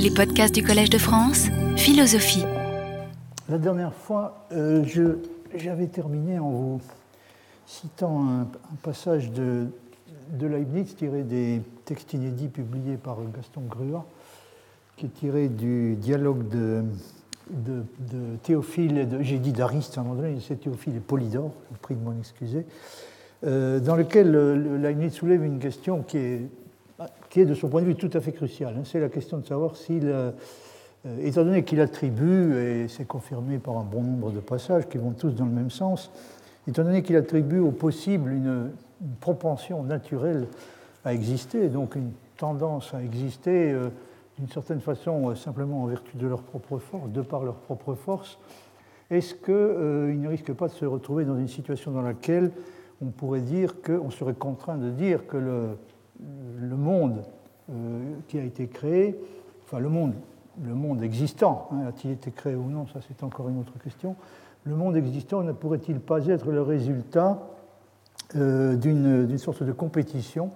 Les podcasts du Collège de France, philosophie. La dernière fois, euh, j'avais terminé en vous citant un, passage de, de Leibniz tiré des textes inédits publiés par Gaston Grua, qui est tiré du dialogue de, Théophile. J'ai dit d'Ariste à un moment donné, c'est Théophile et Polydore, je prie de m'en excuser, euh, dans lequel euh, le- Leibniz soulève une question qui est, qui est, de son point de vue, tout à fait cruciale. hein. C'est la question de savoir s'il. euh, euh, étant donné qu'il attribue, et c'est confirmé par un bon nombre de passages qui vont tous dans le même sens, étant donné qu'il attribue au possible une, propension naturelle à exister, donc une tendance à exister euh, d'une certaine façon euh, simplement en vertu de leur propre force, de par leur propre force, est-ce qu'il ne risque pas de se retrouver dans une situation dans laquelle on pourrait dire qu'on serait contraint de dire que le, le monde euh, qui a été créé, enfin le monde, existant, hein, a-t-il été créé ou non, ça c'est encore une autre question, le monde existant ne pourrait-il pas être le résultat euh, d'une sorte de compétition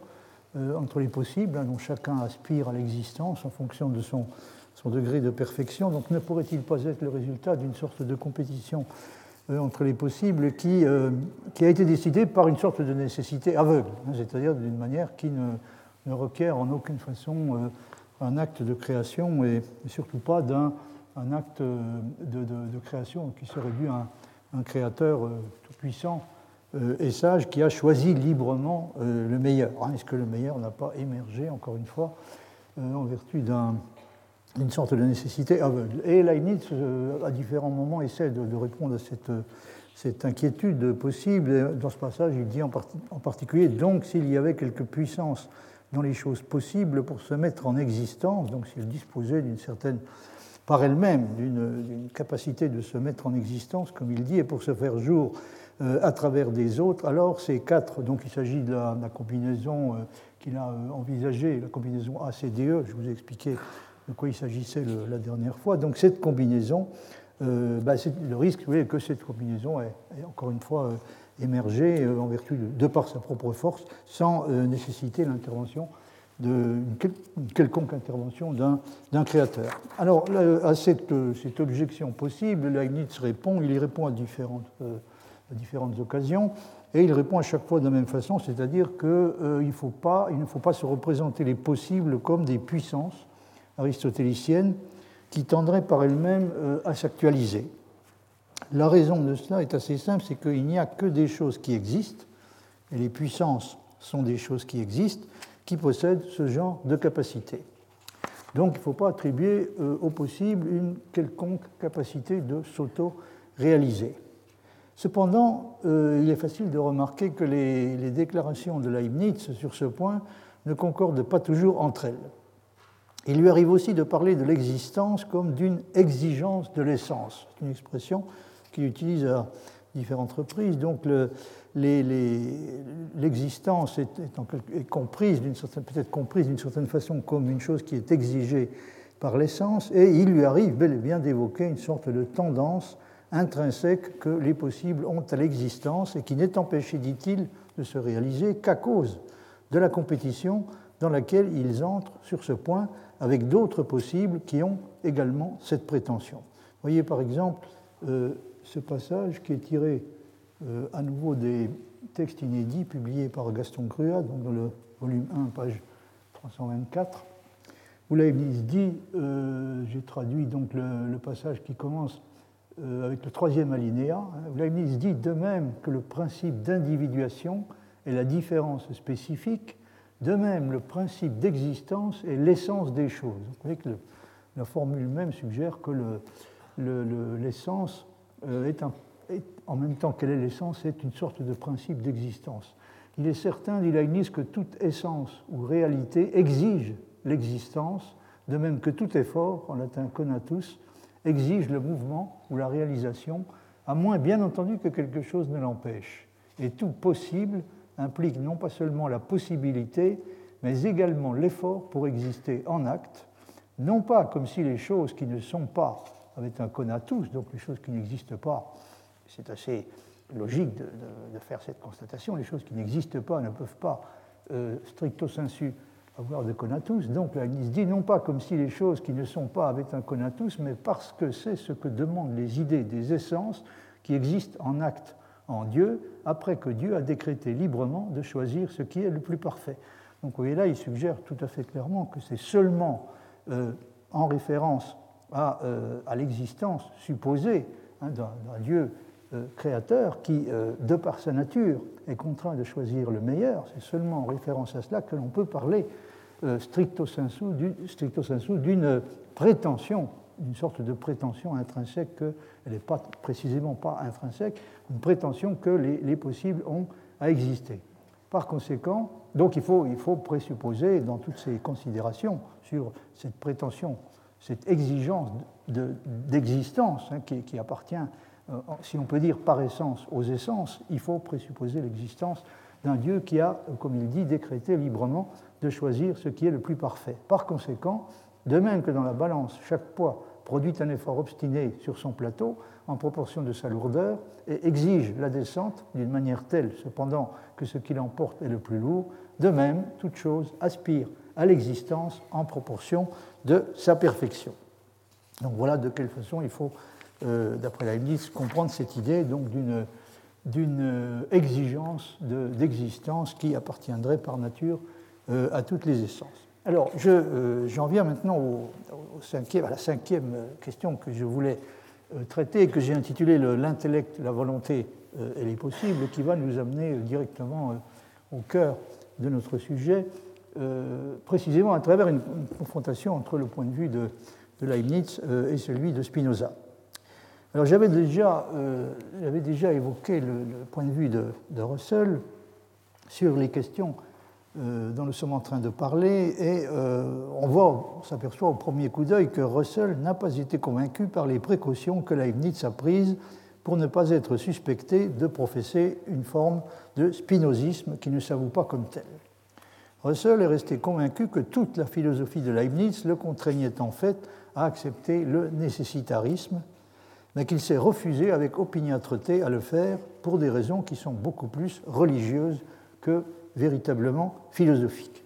euh, entre les possibles, hein, dont chacun aspire à l'existence en fonction de son, degré de perfection. Donc ne pourrait-il pas être le résultat d'une sorte de compétition entre les possibles qui, euh, a été décidée par une sorte de nécessité aveugle, hein, c'est-à-dire d'une manière qui ne, requiert en aucune façon euh, un acte de création et, surtout pas d'un un acte euh, de, création qui serait dû à un, créateur euh, tout-puissant euh, et sage qui a choisi librement euh, le meilleur. hein. Est-ce que le meilleur n'a pas émergé, encore une fois, euh, en vertu d'un- d'une sorte de nécessité aveugle Et Leibniz, euh, à différents moments, essaie de, répondre à cette, inquiétude possible. Dans ce passage, il dit en, parti- en particulier, donc s'il y avait quelque puissance dans les choses possibles pour se mettre en existence, donc si elle disposait d'une certaine par elle-même d'une capacité de se mettre en existence, comme il dit, et pour se faire jour euh, à travers des autres. Alors ces quatre, donc il s'agit de la, combinaison euh, qu'il a envisagée, la combinaison ACDE, je vous ai expliqué de quoi il s'agissait la dernière fois. Donc cette combinaison, euh, bah, le risque vous voyez, que cette combinaison ait, encore une fois euh, émergé euh, en vertu de, par sa propre force, sans nécessiter l'intervention une quel- une quelconque intervention d'un créateur. Alors, à cette, objection possible, Leibniz répond, il y répond à différentes occasions, et il répond à chaque fois de la même façon, c'est-à-dire qu'il ne faut pas se représenter les possibles comme des puissances aristotéliciennes qui tendraient par elles-mêmes euh, à s'actualiser. La raison de cela est assez simple, c'est qu'il n'y a que des choses qui existent, et les puissances sont des choses qui existent, qui possèdent ce genre de capacité. Donc il ne faut pas attribuer euh, au possible une quelconque capacité de s'auto-réaliser. Cependant, euh, il est facile de remarquer que les, les déclarations de Leibniz sur ce point ne concordent pas toujours entre elles. Il lui arrive aussi de parler de l'existence comme d'une exigence de l'essence. C'est une expression qu'il utilise à différentes reprises. Donc l'existence est, est comprise d'une certaine, peut-être comprise d'une certaine façon comme une chose qui est exigée par l'essence, et il lui arrive bel et bien d'évoquer une sorte de tendance intrinsèque que les possibles ont à l'existence et qui n'est empêchée, dit-il, de se réaliser qu'à cause de la compétition dans laquelle ils entrent sur ce point avec d'autres possibles qui ont également cette prétention. Voyez par exemple euh, ce passage qui est tiré euh, à nouveau des textes inédits publiés par Gaston Crua, donc dans le volume 1, page 324, où Leibniz dit, euh, j'ai traduit donc le, passage qui commence avec le troisième alinéa, hein, où Leibniz dit de même que le principe d'individuation est la différence spécifique, de même le principe d'existence est l'essence des choses. Vous voyez que la formule même suggère que le- le- le- l'essence euh, est- en même temps qu'elle est l'essence, est une sorte de principe d'existence. Il est certain, dit Leibniz, que toute essence ou réalité exige l'existence, de même que tout effort, en latin conatus, exige le mouvement ou la réalisation, à moins bien entendu que quelque chose ne l'empêche. Et tout possible implique non pas seulement la possibilité, mais également l'effort pour exister en acte, non pas comme si les choses qui ne sont pas avaient un conatus, donc les choses qui n'existent pas, c'est assez logique de, faire cette constatation, les choses qui n'existent pas ne peuvent pas, euh, stricto sensu, avoir de conatus. Donc Leibniz dit non pas comme si les choses qui ne sont pas avaient un conatus, mais parce que c'est ce que demandent les idées des essences qui existent en acte en Dieu, après que Dieu a décrété librement de choisir ce qui est le plus parfait. Donc vous voyez là, il suggère tout à fait clairement que c'est seulement euh, en référence à, euh, l'existence supposée hein, d'un Dieu euh, créateur qui, de par sa nature, est contraint de choisir le meilleur. C'est seulement en référence à cela que l'on peut parler stricto sensu d'une prétention une sorte de prétention intrinsèque qu'elle n'est pas précisément pas intrinsèque, une prétention que les, possibles ont à exister. Par conséquent, donc il faut, il faut présupposer dans toutes ces considérations sur cette prétention, cette exigence d'existence hein, qui, appartient, euh, si on peut dire par essence, aux essences, il faut présupposer l'existence d'un Dieu qui a, comme il dit, décrété librement de choisir ce qui est le plus parfait. Par conséquent, de même que dans la balance, chaque poids produit un effort obstiné sur son plateau en proportion de sa lourdeur et exige la descente d'une manière telle, cependant, que ce qui l'emporte est le plus lourd. De même, toute chose aspire à l'existence en proportion de sa perfection. Donc voilà de quelle façon il faut, euh, d'après Leibniz, comprendre cette idée d'une exigence d'existence qui appartiendrait par nature euh, à toutes les essences. Alors, euh, j'en viens maintenant à la cinquième question que je voulais euh, traiter que j'ai intitulée L'intellect, la volonté euh, et les possibles, qui va nous amener directement au cœur de notre sujet, précisément à travers une, confrontation entre le point de vue de, Leibniz et celui de Spinoza. Alors, j'avais déjà, déjà, évoqué le, point de vue de, de Russell sur les questions euh, dont nous sommes en train de parler, et euh, on voit, on s'aperçoit au premier coup d'œil que Russell n'a pas été convaincu par les précautions que Leibniz a prises pour ne pas être suspecté de professer une forme de spinozisme qui ne s'avoue pas comme tel. Russell est resté convaincu que toute la philosophie de Leibniz le contraignait en fait à accepter le nécessitarisme, mais qu'il s'est refusé avec opiniâtreté à le faire pour des raisons qui sont beaucoup plus religieuses que véritablement philosophique.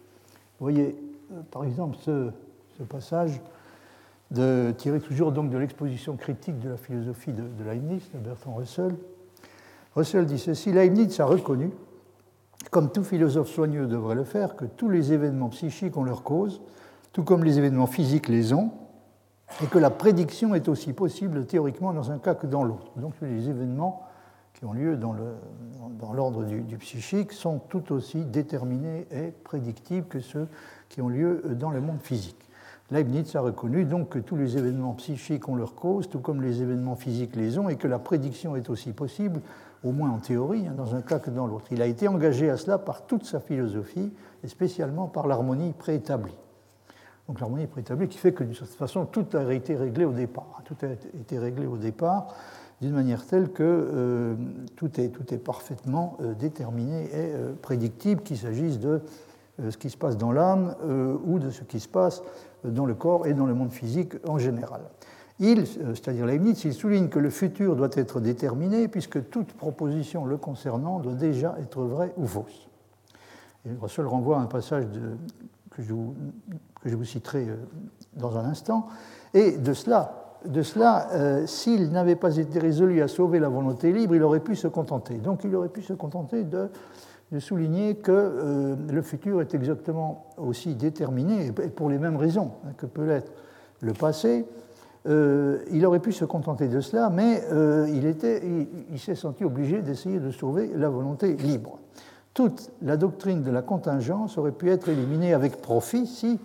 Vous voyez, euh, par exemple, ce, passage de, tiré toujours donc de l'exposition critique de la philosophie de, Leibniz, de Bertrand Russell. Russell dit ceci Leibniz a reconnu, comme tout philosophe soigneux devrait le faire, que tous les événements psychiques ont leur cause, tout comme les événements physiques les ont, et que la prédiction est aussi possible théoriquement dans un cas que dans l'autre. Donc les événements qui ont lieu dans l'ordre du, psychique sont tout aussi déterminés et prédictibles que ceux qui ont lieu dans le monde physique. Leibniz a reconnu donc que tous les événements psychiques ont leur cause, tout comme les événements physiques les ont, et que la prédiction est aussi possible, au moins en théorie, hein, dans un cas que dans l'autre. Il a été engagé à cela par toute sa philosophie, et spécialement par l'harmonie préétablie. Donc l'harmonie préétablie qui fait que, de toute façon, tout a été réglé au départ. Tout a été réglé au départ d'une manière telle que euh, tout, est, tout, est, parfaitement euh, déterminé et euh, prédictible, qu'il s'agisse de ce qui se passe dans l'âme ou de ce qui se passe dans le corps et dans le monde physique en général. Il, c'est-à-dire Leibniz, il souligne que le futur doit être déterminé puisque toute proposition le concernant doit déjà être vraie ou fausse. Et Russell renvoie à un passage que, je vous, que je vous citerai dans un instant. Et de cela, de cela, euh, s'il n'avait pas été résolu à sauver la volonté libre, il aurait pu se contenter. Donc il aurait pu se contenter de, souligner que euh, le futur est exactement aussi déterminé, et pour les mêmes raisons hein, que peut l'être le passé. Euh, il aurait pu se contenter de cela, mais il, il s'est senti obligé d'essayer de sauver la volonté libre. Toute la doctrine de la contingence aurait pu être éliminée avec profit si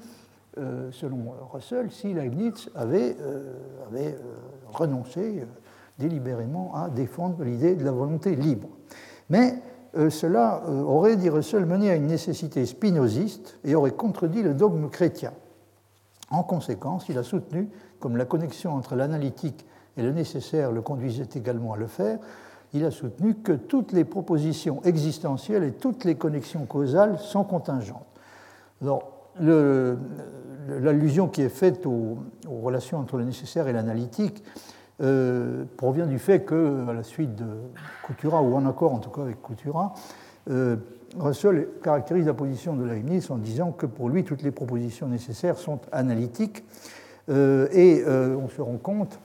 euh, selon Russell, si Leibniz avait, euh, euh, renoncé délibérément à défendre l'idée de la volonté libre. Mais cela aurait, dit Russell, mené à une nécessité spinoziste et aurait contredit le dogme chrétien. En conséquence, il a soutenu, comme la connexion entre l'analytique et le nécessaire le conduisait également à le faire, il a soutenu que toutes les propositions existentielles et toutes les connexions causales sont contingentes. Alors, l'allusion qui est faite aux, relations entre le nécessaire et l'analytique euh, provient du fait que, à la suite de Coutura, ou en accord en tout cas avec Coutura, Russell caractérise la position de Leibniz en disant que pour lui, toutes les propositions nécessaires sont analytiques. et on se rend compte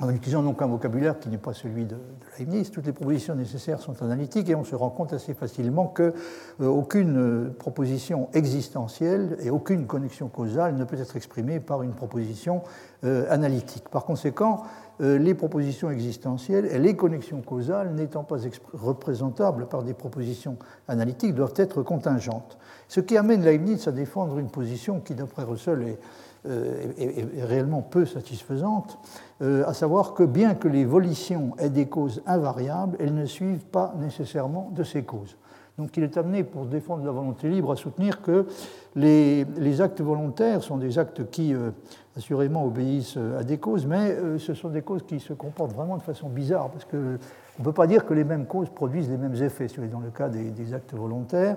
en utilisant donc un vocabulaire qui n'est pas celui de, Leibniz, toutes les propositions nécessaires sont analytiques et on se rend compte assez facilement qu'aucune euh, aucune euh, proposition existentielle et aucune connexion causale ne peut être exprimée par une proposition euh, analytique. Par conséquent, les propositions existentielles et les connexions causales n'étant pas représentables par des propositions analytiques doivent être contingentes. Ce qui amène Leibniz à défendre une position qui, d'après Russell, est euh, est, réellement peu satisfaisante, euh, à savoir que bien que les volitions aient des causes invariables, elles ne suivent pas nécessairement de ces causes. Donc il est amené, pour défendre la volonté libre, à soutenir que les, actes volontaires sont des actes qui, euh, assurément, obéissent à des causes, mais ce sont des causes qui se comportent vraiment de façon bizarre, parce qu'on ne peut pas dire que les mêmes causes produisent les mêmes effets. Dans le cas des actes volontaires,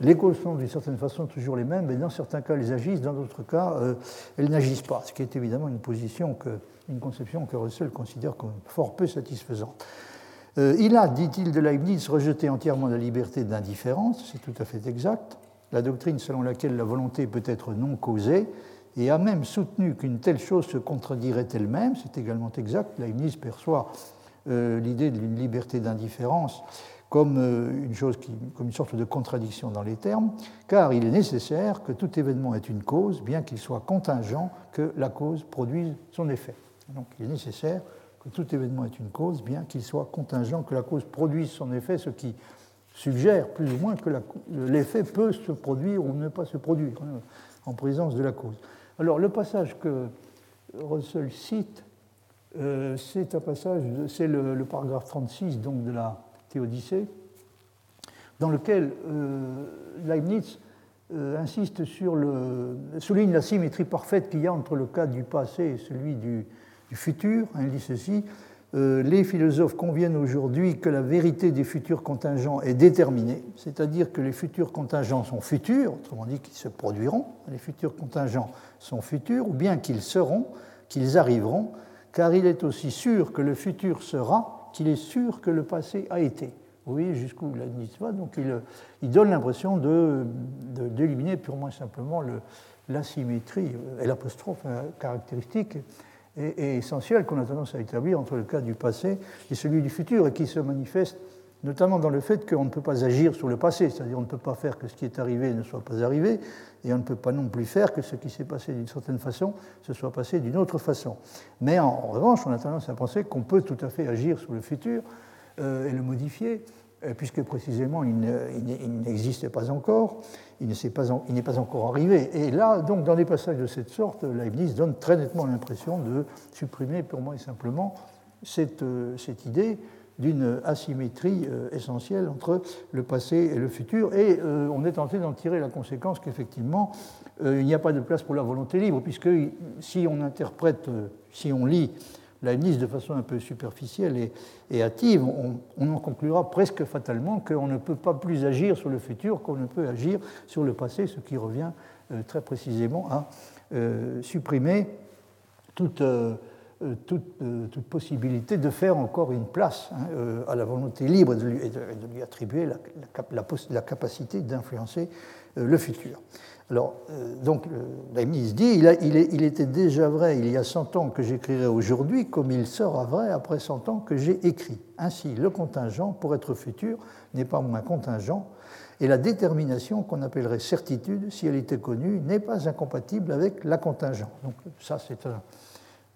les causes sont d'une certaine façon toujours les mêmes, mais dans certains cas, elles agissent, dans d'autres cas, euh, elles n'agissent pas, ce qui est évidemment une position, que, une conception que Russell considère comme fort peu satisfaisante. Euh, il a, dit-il de Leibniz, rejeté entièrement la liberté d'indifférence, c'est tout à fait exact, la doctrine selon laquelle la volonté peut être non causée, et a même soutenu qu'une telle chose se contredirait elle-même, c'est également exact, Leibniz perçoit euh, l'idée d'une liberté d'indifférence comme euh, une chose comme une sorte de contradiction dans les termes, car il est nécessaire que tout événement ait une cause, bien qu'il soit contingent que la cause produise son effet. Donc il est nécessaire que tout événement ait une cause, bien qu'il soit contingent que la cause produise son effet, ce qui suggère plus ou moins que l'effet peut se produire ou ne pas se produire hein, en présence de la cause. Alors le passage que Russell cite, euh, c'est un passage, c'est le, le, paragraphe 36 donc de la Théodicée, dans lequel euh, Leibniz euh, insiste sur le, souligne la symétrie parfaite qu'il y a entre le cas du passé et celui du, futur. Il dit ceci euh, les philosophes conviennent aujourd'hui que la vérité des futurs contingents est déterminée, c'est-à-dire que les futurs contingents sont futurs, autrement dit qu'ils se produiront, les futurs contingents sont futurs, ou bien qu'ils seront, qu'ils arriveront, car il est aussi sûr que le futur sera qu'il est sûr que le passé a été. Vous voyez jusqu'où donc il, il donne l'impression d'éliminer de, purement et simplement l'asymétrie et l'apostrophe euh, et, essentielle qu'on a tendance à établir entre le cas du passé et celui du futur, et qui se manifeste notamment dans le fait qu'on ne peut pas agir sur le passé, c'est-à-dire on ne peut pas faire que ce qui est arrivé ne soit pas arrivé, et on ne peut pas non plus faire que ce qui s'est passé d'une certaine façon se soit passé d'une autre façon. Mais en, revanche, on a tendance à penser qu'on peut tout à fait agir sur le futur euh, et le modifier, puisque précisément il n'existe pas encore, il n'est pas, encore arrivé. Et là, donc, dans des passages de cette sorte, Leibniz donne très nettement l'impression de supprimer purement et simplement cette, euh, idée d'une asymétrie euh, essentielle entre le passé et le futur. Et euh, on est tenté d'en tirer la conséquence qu'effectivement, euh, il n'y a pas de place pour la volonté libre, puisque si on interprète, si on lit Leibniz de façon un peu superficielle et, hâtive, on, en conclura presque fatalement qu'on ne peut pas plus agir sur le futur qu'on ne peut agir sur le passé, ce qui revient très précisément à supprimer toute euh, euh, toute, possibilité de faire encore une place hein, euh, à la volonté libre et de lui, attribuer la, capacité d'influencer le futur. Alors, donc, Leibniz dit il, était déjà vrai il y a 100 ans que j'écrirais aujourd'hui, comme il sera vrai après 100 ans que j'ai écrit. Ainsi, le contingent, pour être futur, n'est pas moins contingent, et la détermination qu'on appellerait certitude, si elle était connue, n'est pas incompatible avec la contingent. Donc, ça, c'est un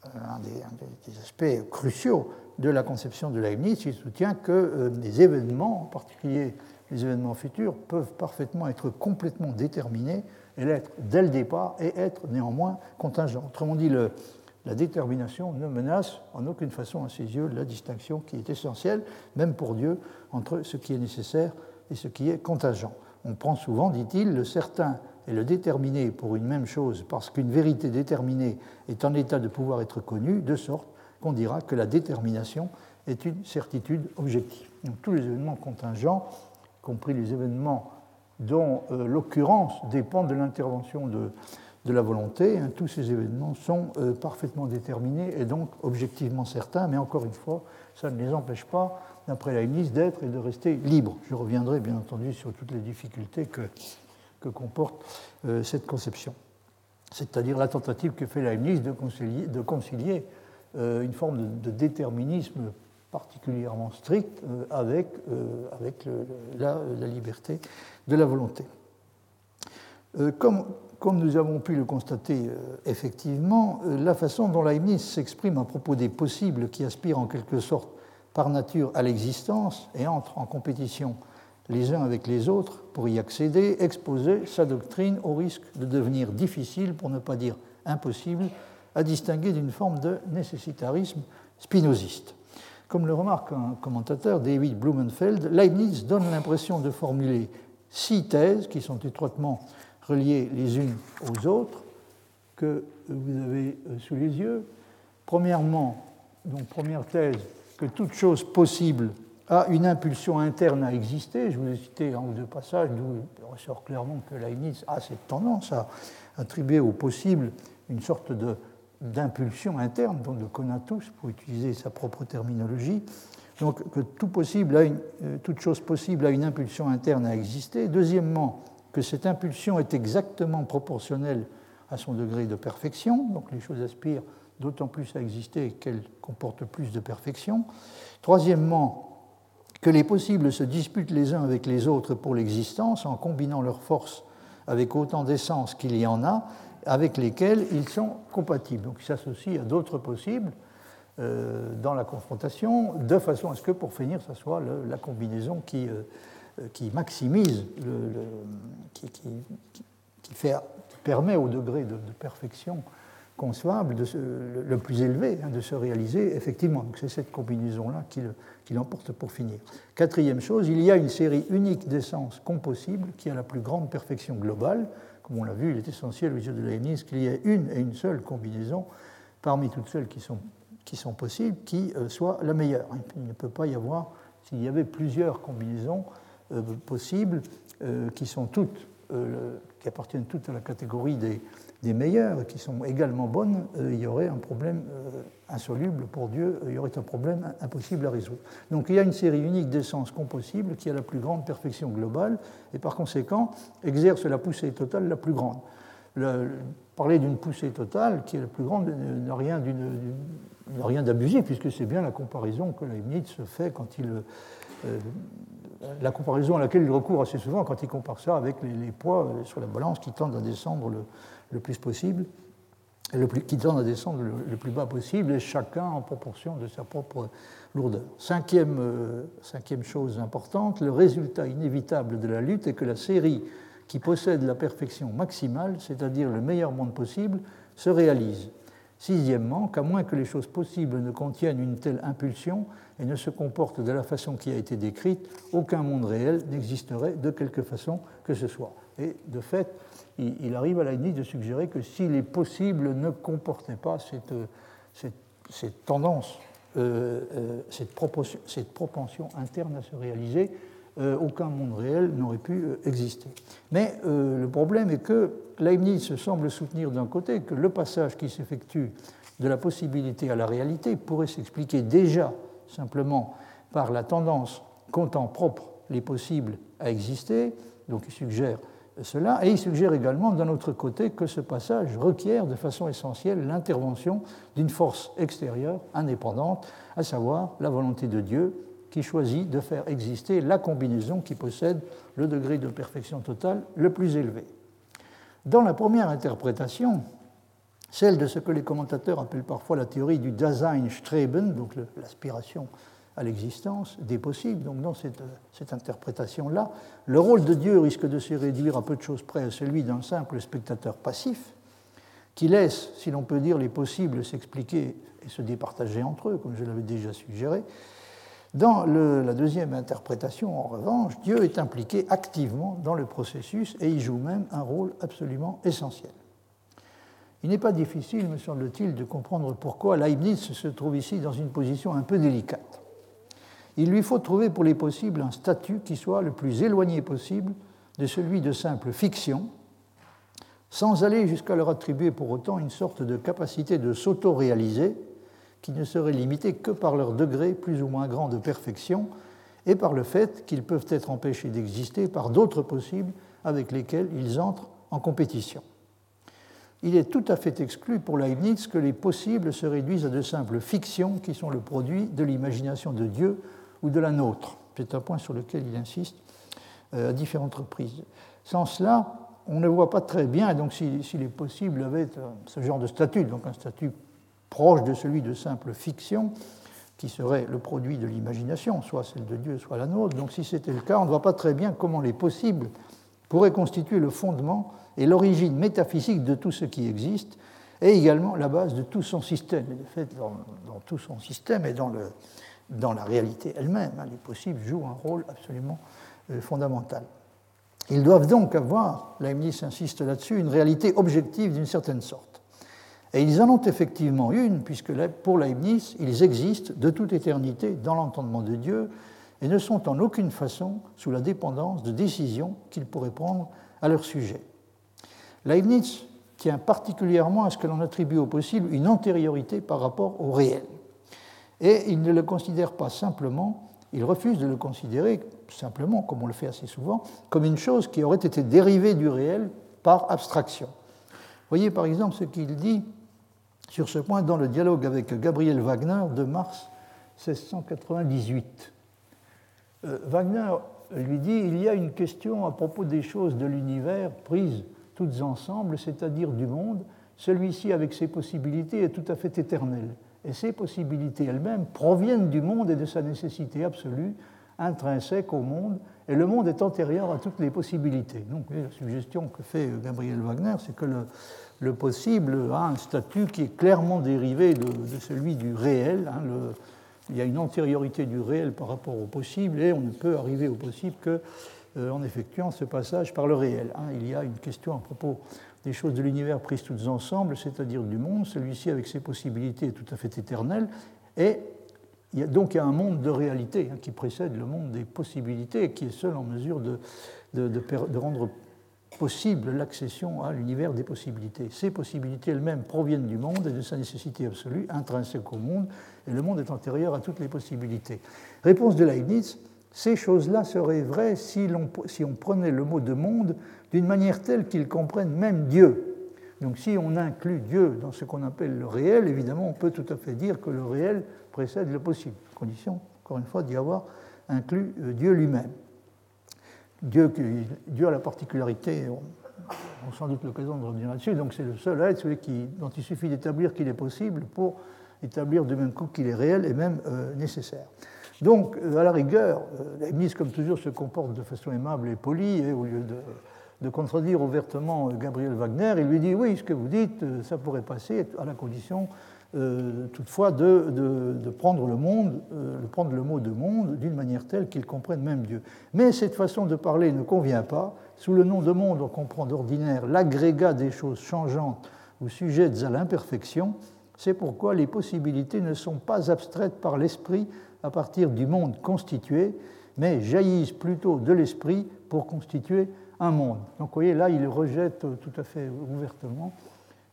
un des, aspects cruciaux de la conception de Leibniz, il soutient que les euh, événements, en particulier les événements futurs, peuvent parfaitement être complètement déterminés et l'être dès le départ et être néanmoins contingents. Autrement dit, la détermination ne menace en aucune façon à ses yeux la distinction qui est essentielle, même pour Dieu, entre ce qui est nécessaire et ce qui est contingent. On prend souvent, dit-il, le certain et le déterminer pour une même chose parce qu'une vérité déterminée est en état de pouvoir être connue, de sorte qu'on dira que la détermination est une certitude objective. Donc tous les événements contingents, y compris les événements dont euh, l'occurrence dépend de l'intervention de, la volonté, hein, tous ces événements sont euh, parfaitement déterminés et donc objectivement certains, mais encore une fois, ça ne les empêche pas d'après Leibniz, d'être et de rester libre. Je reviendrai bien entendu sur toutes les difficultés que, que comporte euh, cette conception. C'est-à-dire la tentative que fait Leibniz de concilier, de concilier une forme de, déterminisme particulièrement strict avec, avec la, liberté de la volonté. Comme, comme, nous avons pu le constater effectivement, la façon dont Leibniz s'exprime à propos des possibles qui aspirent en quelque sorte par nature à l'existence et entrent en compétition les uns avec les autres pour y accéder, exposer sa doctrine au risque de devenir difficile, pour ne pas dire impossible, à distinguer d'une forme de nécessitarisme spinoziste. Comme le remarque un commentateur, David Blumenfeld, Leibniz donne l'impression de formuler six thèses qui sont étroitement reliées les unes aux autres, que vous avez euh, sous les yeux. Premièrement, donc première thèse, que toute chose possible a une impulsion interne à exister. Je vous ai cité un ou deux passages d'où il ressort clairement que Leibniz a cette tendance à attribuer au possible une sorte d'impulsion interne, donc de conatus, pour utiliser sa propre terminologie. Donc que euh, toute chose possible a une impulsion interne à exister. Deuxièmement, que cette impulsion est exactement proportionnelle à son degré de perfection, donc les choses aspirent d'autant plus à exister qu'elles comportent plus de perfection. Troisièmement, que les possibles se disputent les uns avec les autres pour l'existence en combinant leurs forces avec autant d'essence qu'il y en a, avec lesquels ils sont compatibles. Donc ils s'associent à d'autres possibles dans la confrontation, de façon à ce que, pour finir, ce soit la combinaison qui, euh, qui maximise, le, qui, fait, permet au degré de, perfection concevable, le plus élevé, hein, de se réaliser effectivement. c'est cette combinaison-là qui l'emporte pour finir. Quatrième chose, il y a une série unique d'essences compossibles qui a la plus grande perfection globale. Comme on l'a vu, il est essentiel aux yeux de Leibniz qu'il y ait une et une seule combinaison parmi toutes celles qui sont, qui sont possibles qui euh, soit la meilleure. Il ne peut pas y avoir, s'il y avait plusieurs combinaisons euh, possibles euh, qui sont toutes, qui appartiennent toutes à la catégorie des, des meilleures, qui sont également bonnes, il y aurait un problème insoluble pour Dieu, il y aurait un problème impossible à résoudre. Donc il y a une série unique d'essences compossibles qui a la plus grande perfection globale et par conséquent exerce la poussée totale la plus grande. parler d'une poussée totale qui est la plus grande n'a rien, rien d'abusif puisque c'est bien la comparaison que Leibniz se fait quand il... Euh, à laquelle il recourt assez souvent quand il compare ça avec les, poids sur la balance qui tendent à descendre le, plus possible, qui tendent à descendre le, plus bas possible, et chacun en proportion de sa propre lourdeur. Euh, cinquième chose importante, le résultat inévitable de la lutte est que la série qui possède la perfection maximale, c'est-à-dire le meilleur monde possible, se réalise. Sixièmement, qu'à moins que les choses possibles ne contiennent une telle impulsion et ne se comportent de la façon qui a été décrite, aucun monde réel n'existerait de quelque façon que ce soit. Et de fait, il, arrive à la limite de suggérer que si les possibles ne comportaient pas cette, cette, tendance, euh, euh, cette, propension interne à se réaliser, euh, aucun monde réel n'aurait pu exister. Mais le problème est que Leibniz semble soutenir d'un côté que le passage qui s'effectue de la possibilité à la réalité pourrait s'expliquer déjà simplement par la tendance comptant propre les possibles à exister, donc il suggère cela, et il suggère également d'un autre côté que ce passage requiert de façon essentielle l'intervention d'une force extérieure indépendante, à savoir la volonté de Dieu, qui choisit de faire exister la combinaison qui possède le degré de perfection totale le plus élevé. Dans la première interprétation, celle de ce que les commentateurs appellent parfois la théorie du Dasein-Streben, donc l'aspiration à l'existence des possibles. Donc dans cette, cette interprétation-là, le rôle de Dieu risque de se réduire à peu de choses près à celui d'un simple spectateur passif, qui laisse, si l'on peut dire, les possibles s'expliquer et se départager entre eux, comme je l'avais déjà suggéré. Dans la deuxième interprétation, en revanche, Dieu est impliqué activement dans le processus et il joue même un rôle absolument essentiel. Il n'est pas difficile, me semble-t-il, de comprendre pourquoi Leibniz se trouve ici dans une position un peu délicate il lui faut trouver pour les possibles un statut qui soit le plus éloigné possible de celui de simple fiction, sans aller jusqu'à leur attribuer pour autant une sorte de capacité de s'auto-réaliser, qui ne seraient limités que par leur degré plus ou moins grand de perfection et par le fait qu'ils peuvent être empêchés d'exister par d'autres possibles avec lesquels ils entrent en compétition. Il est tout à fait exclu pour Leibniz que les possibles se réduisent à de simples fictions qui sont le produit de l'imagination de Dieu ou de la nôtre. C'est un point sur lequel il insiste euh, à différentes reprises. Sans cela, on ne voit pas très bien, donc si, les possibles avaient ce genre de statut, donc un statut proche de celui de simple fiction, qui serait le produit de l'imagination, soit celle de Dieu, soit la nôtre. Donc si c'était le cas, on ne voit pas très bien comment les possibles pourraient constituer le fondement et l'origine métaphysique de tout ce qui existe, et également la base de tout son système. Et fait, dans, tout son système et dans la réalité elle-même, hein, les possibles jouent un rôle absolument euh, fondamental. Ils doivent donc avoir, Leibniz insiste là-dessus, une réalité objective d'une certaine sorte. Et ils en ont effectivement une, puisque pour Leibniz, ils existent de toute éternité dans l'entendement de Dieu et ne sont en aucune façon sous la dépendance de décisions qu'ils pourraient prendre à leur sujet. Leibniz tient particulièrement à ce que l'on attribue au possible une antériorité par rapport au réel. Et il ne le considère pas simplement, il refuse de le considérer simplement, comme on le fait assez souvent, comme une chose qui aurait été dérivée du réel par abstraction. Voyez par exemple ce qu'il dit sur ce point dans le dialogue avec Gabriel Wagner de mars 1698. Euh, Wagner lui dit il y a une question à propos des choses de l'univers prises toutes ensemble, c'est-à-dire du monde. Celui-ci, avec ses possibilités, est tout à fait éternel. Et ces possibilités elles-mêmes proviennent du monde et de sa nécessité absolue, intrinsèque au monde, et le monde est antérieur à toutes les possibilités. Donc la suggestion que fait Gabriel Wagner, c'est que le, possible a un statut qui est clairement dérivé de, celui du réel. Hein, il y a une antériorité du réel par rapport au possible, et on ne peut arriver au possible que euh, effectuant ce passage par le réel. Hein. Il y a une question à propos des choses de l'univers prises toutes ensemble, c'est-à-dire du monde. Celui-ci, avec ses possibilités, est tout à fait éternel. Et il y a, donc un monde de réalité hein, qui précède le monde des possibilités et qui est seul en mesure de rendre possible l'accession à l'univers des possibilités. Ces possibilités elles-mêmes proviennent du monde et de sa nécessité absolue, intrinsèque au monde, et le monde est antérieur à toutes les possibilités. Réponse de Leibniz, ces choses-là seraient vraies si, si, on prenait le mot de monde d'une manière telle qu'il comprenne même Dieu. Donc si on inclut Dieu dans ce qu'on appelle le réel, évidemment, on peut tout à fait dire que le réel précède le possible, condition, encore une fois, d'y avoir inclus euh, Dieu lui-même. Dieu, Dieu a la particularité, on, a sans doute l'occasion de revenir là-dessus, donc c'est le seul être celui dont il suffit d'établir qu'il est possible pour établir de même coup qu'il est réel et même euh, nécessaire. Donc, euh, à la rigueur, Leibniz, comme toujours, se comporte de façon aimable et polie, et au lieu de, contredire ouvertement Gabriel Wagner, il lui dit Oui, ce que vous dites, ça pourrait passer à la condition toutefois de, prendre le monde, de prendre le mot de monde d'une manière telle qu'il comprenne même Dieu. Mais cette façon de parler ne convient pas. Sous le nom de monde, on comprend d'ordinaire l'agrégat des choses changeantes ou sujettes à l'imperfection. C'est pourquoi les possibilités ne sont pas abstraites par l'esprit à partir du monde constitué, mais jaillissent plutôt de l'esprit pour constituer un monde. Donc vous voyez, là, il rejette tout à fait ouvertement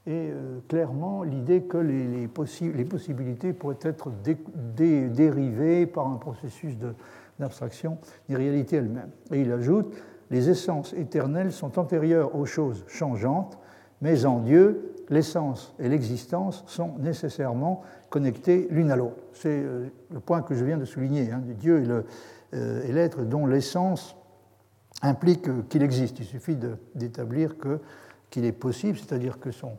et euh, clairement l'idée que les, possibilités pourraient être dérivées par un processus d'abstraction des réalités elles-mêmes. Et il ajoute, les essences éternelles sont antérieures aux choses changeantes, mais en Dieu, l'essence et l'existence sont nécessairement connectées l'une à l'autre. C'est euh, le point que je viens de souligner. Hein, Dieu est euh, l'être dont l'essence implique qu'il existe. Il suffit d'établir qu'il est possible, c'est-à-dire que son,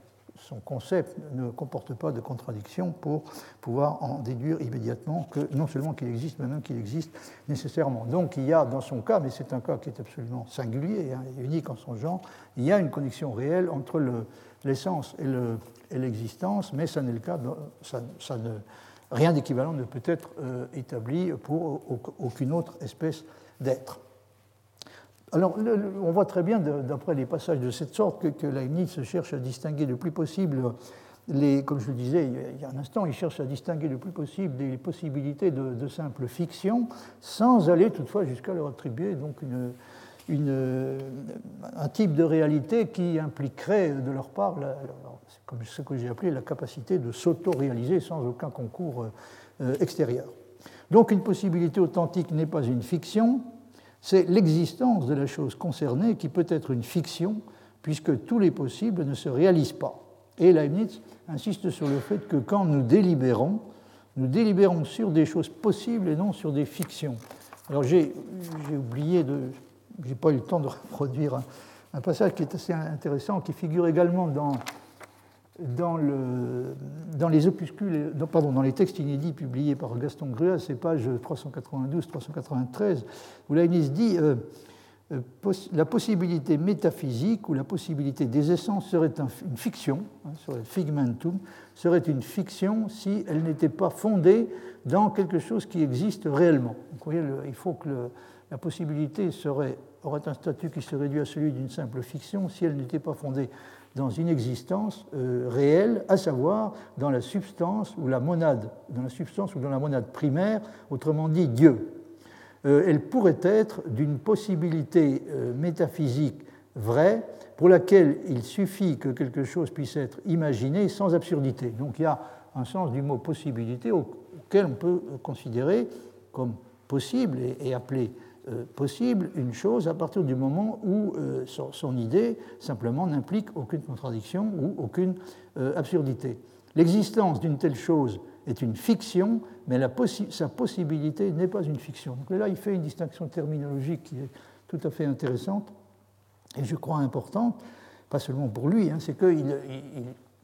son concept ne comporte pas de contradiction pour pouvoir en déduire immédiatement que non seulement qu'il existe, mais même qu'il existe nécessairement. Donc il y a dans son cas, mais c'est un cas qui est absolument singulier, hein, unique en son genre, il y a une connexion réelle entre le, l'essence et l'existence, mais ça n'est le cas, rien d'équivalent ne peut être euh, établi pour aucune autre espèce d'être. Alors, on voit très bien, d'après les passages de cette sorte, que, que, Leibniz cherche à distinguer le plus possible, les, comme je le disais il y a un instant, il cherche à distinguer le plus possible des possibilités de, simple fiction, sans aller toutefois jusqu'à leur attribuer donc un type de réalité qui impliquerait de leur part, comme ce que j'ai appelé la capacité de s'auto-réaliser sans aucun concours extérieur. Donc une possibilité authentique n'est pas une fiction, c'est l'existence de la chose concernée qui peut être une fiction, puisque tous les possibles ne se réalisent pas. Et Leibniz insiste sur le fait que quand nous délibérons, nous délibérons sur des choses possibles et non sur des fictions. Alors j'ai oublié de. J'ai pas eu le temps de reproduire un, un, passage qui est assez intéressant, qui figure également dans dans, le, dans les opuscules, pardon, dans les textes inédits publiés par Gaston Gruas, c'est page 392-393, où Leibniz dit euh, euh, la possibilité métaphysique ou la possibilité des essences serait une fiction, hein, serait figmentum, serait une fiction si elle n'était pas fondée dans quelque chose qui existe réellement. il faut que la possibilité aurait un statut qui se réduit à celui d'une simple fiction si elle n'était pas fondée dans une existence euh, réelle, à savoir dans la substance ou la monade, dans la substance ou dans la monade primaire, autrement dit Dieu. Euh, elle pourrait être d'une possibilité euh, métaphysique vraie pour laquelle il suffit que quelque chose puisse être imaginé sans absurdité. Donc il y a un sens du mot possibilité auquel on peut considérer comme possible et, et appeler euh, possible une chose à partir du moment où euh, son, idée simplement n'implique aucune contradiction ou aucune euh, absurdité. L'existence d'une telle chose est une fiction, mais sa possibilité n'est pas une fiction. Donc là, il fait une distinction terminologique qui est tout à fait intéressante et je crois importante, pas seulement pour lui, hein, c'est qu'il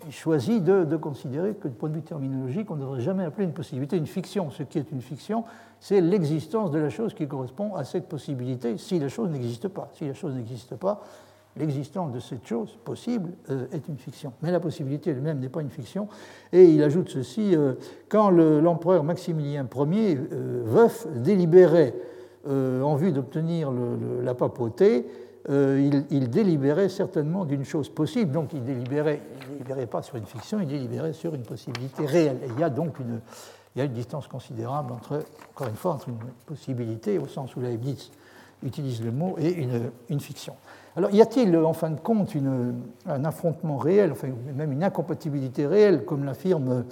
il choisit de, considérer que du point de vue terminologique, on ne devrait jamais appeler une possibilité une fiction. Ce qui est une fiction, c'est l'existence de la chose qui correspond à cette possibilité si la chose n'existe pas. Si la chose n'existe pas, l'existence de cette chose possible euh, est une fiction. Mais la possibilité elle-même n'est pas une fiction. Et il ajoute ceci, euh, quand l'empereur Maximilien Ier, euh, veuf, délibérait en vue d'obtenir la papauté, il, délibérait certainement d'une chose possible. Donc il délibérait, il délibérait pas sur une fiction, il délibérait sur une possibilité réelle. Il y a donc une, il y a une distance considérable entre, encore une fois, entre une possibilité, au sens où Leibniz utilise le mot, et une, fiction. Alors, y a-t-il, en fin de compte, un affrontement réel, enfin, même une incompatibilité réelle, comme l'affirme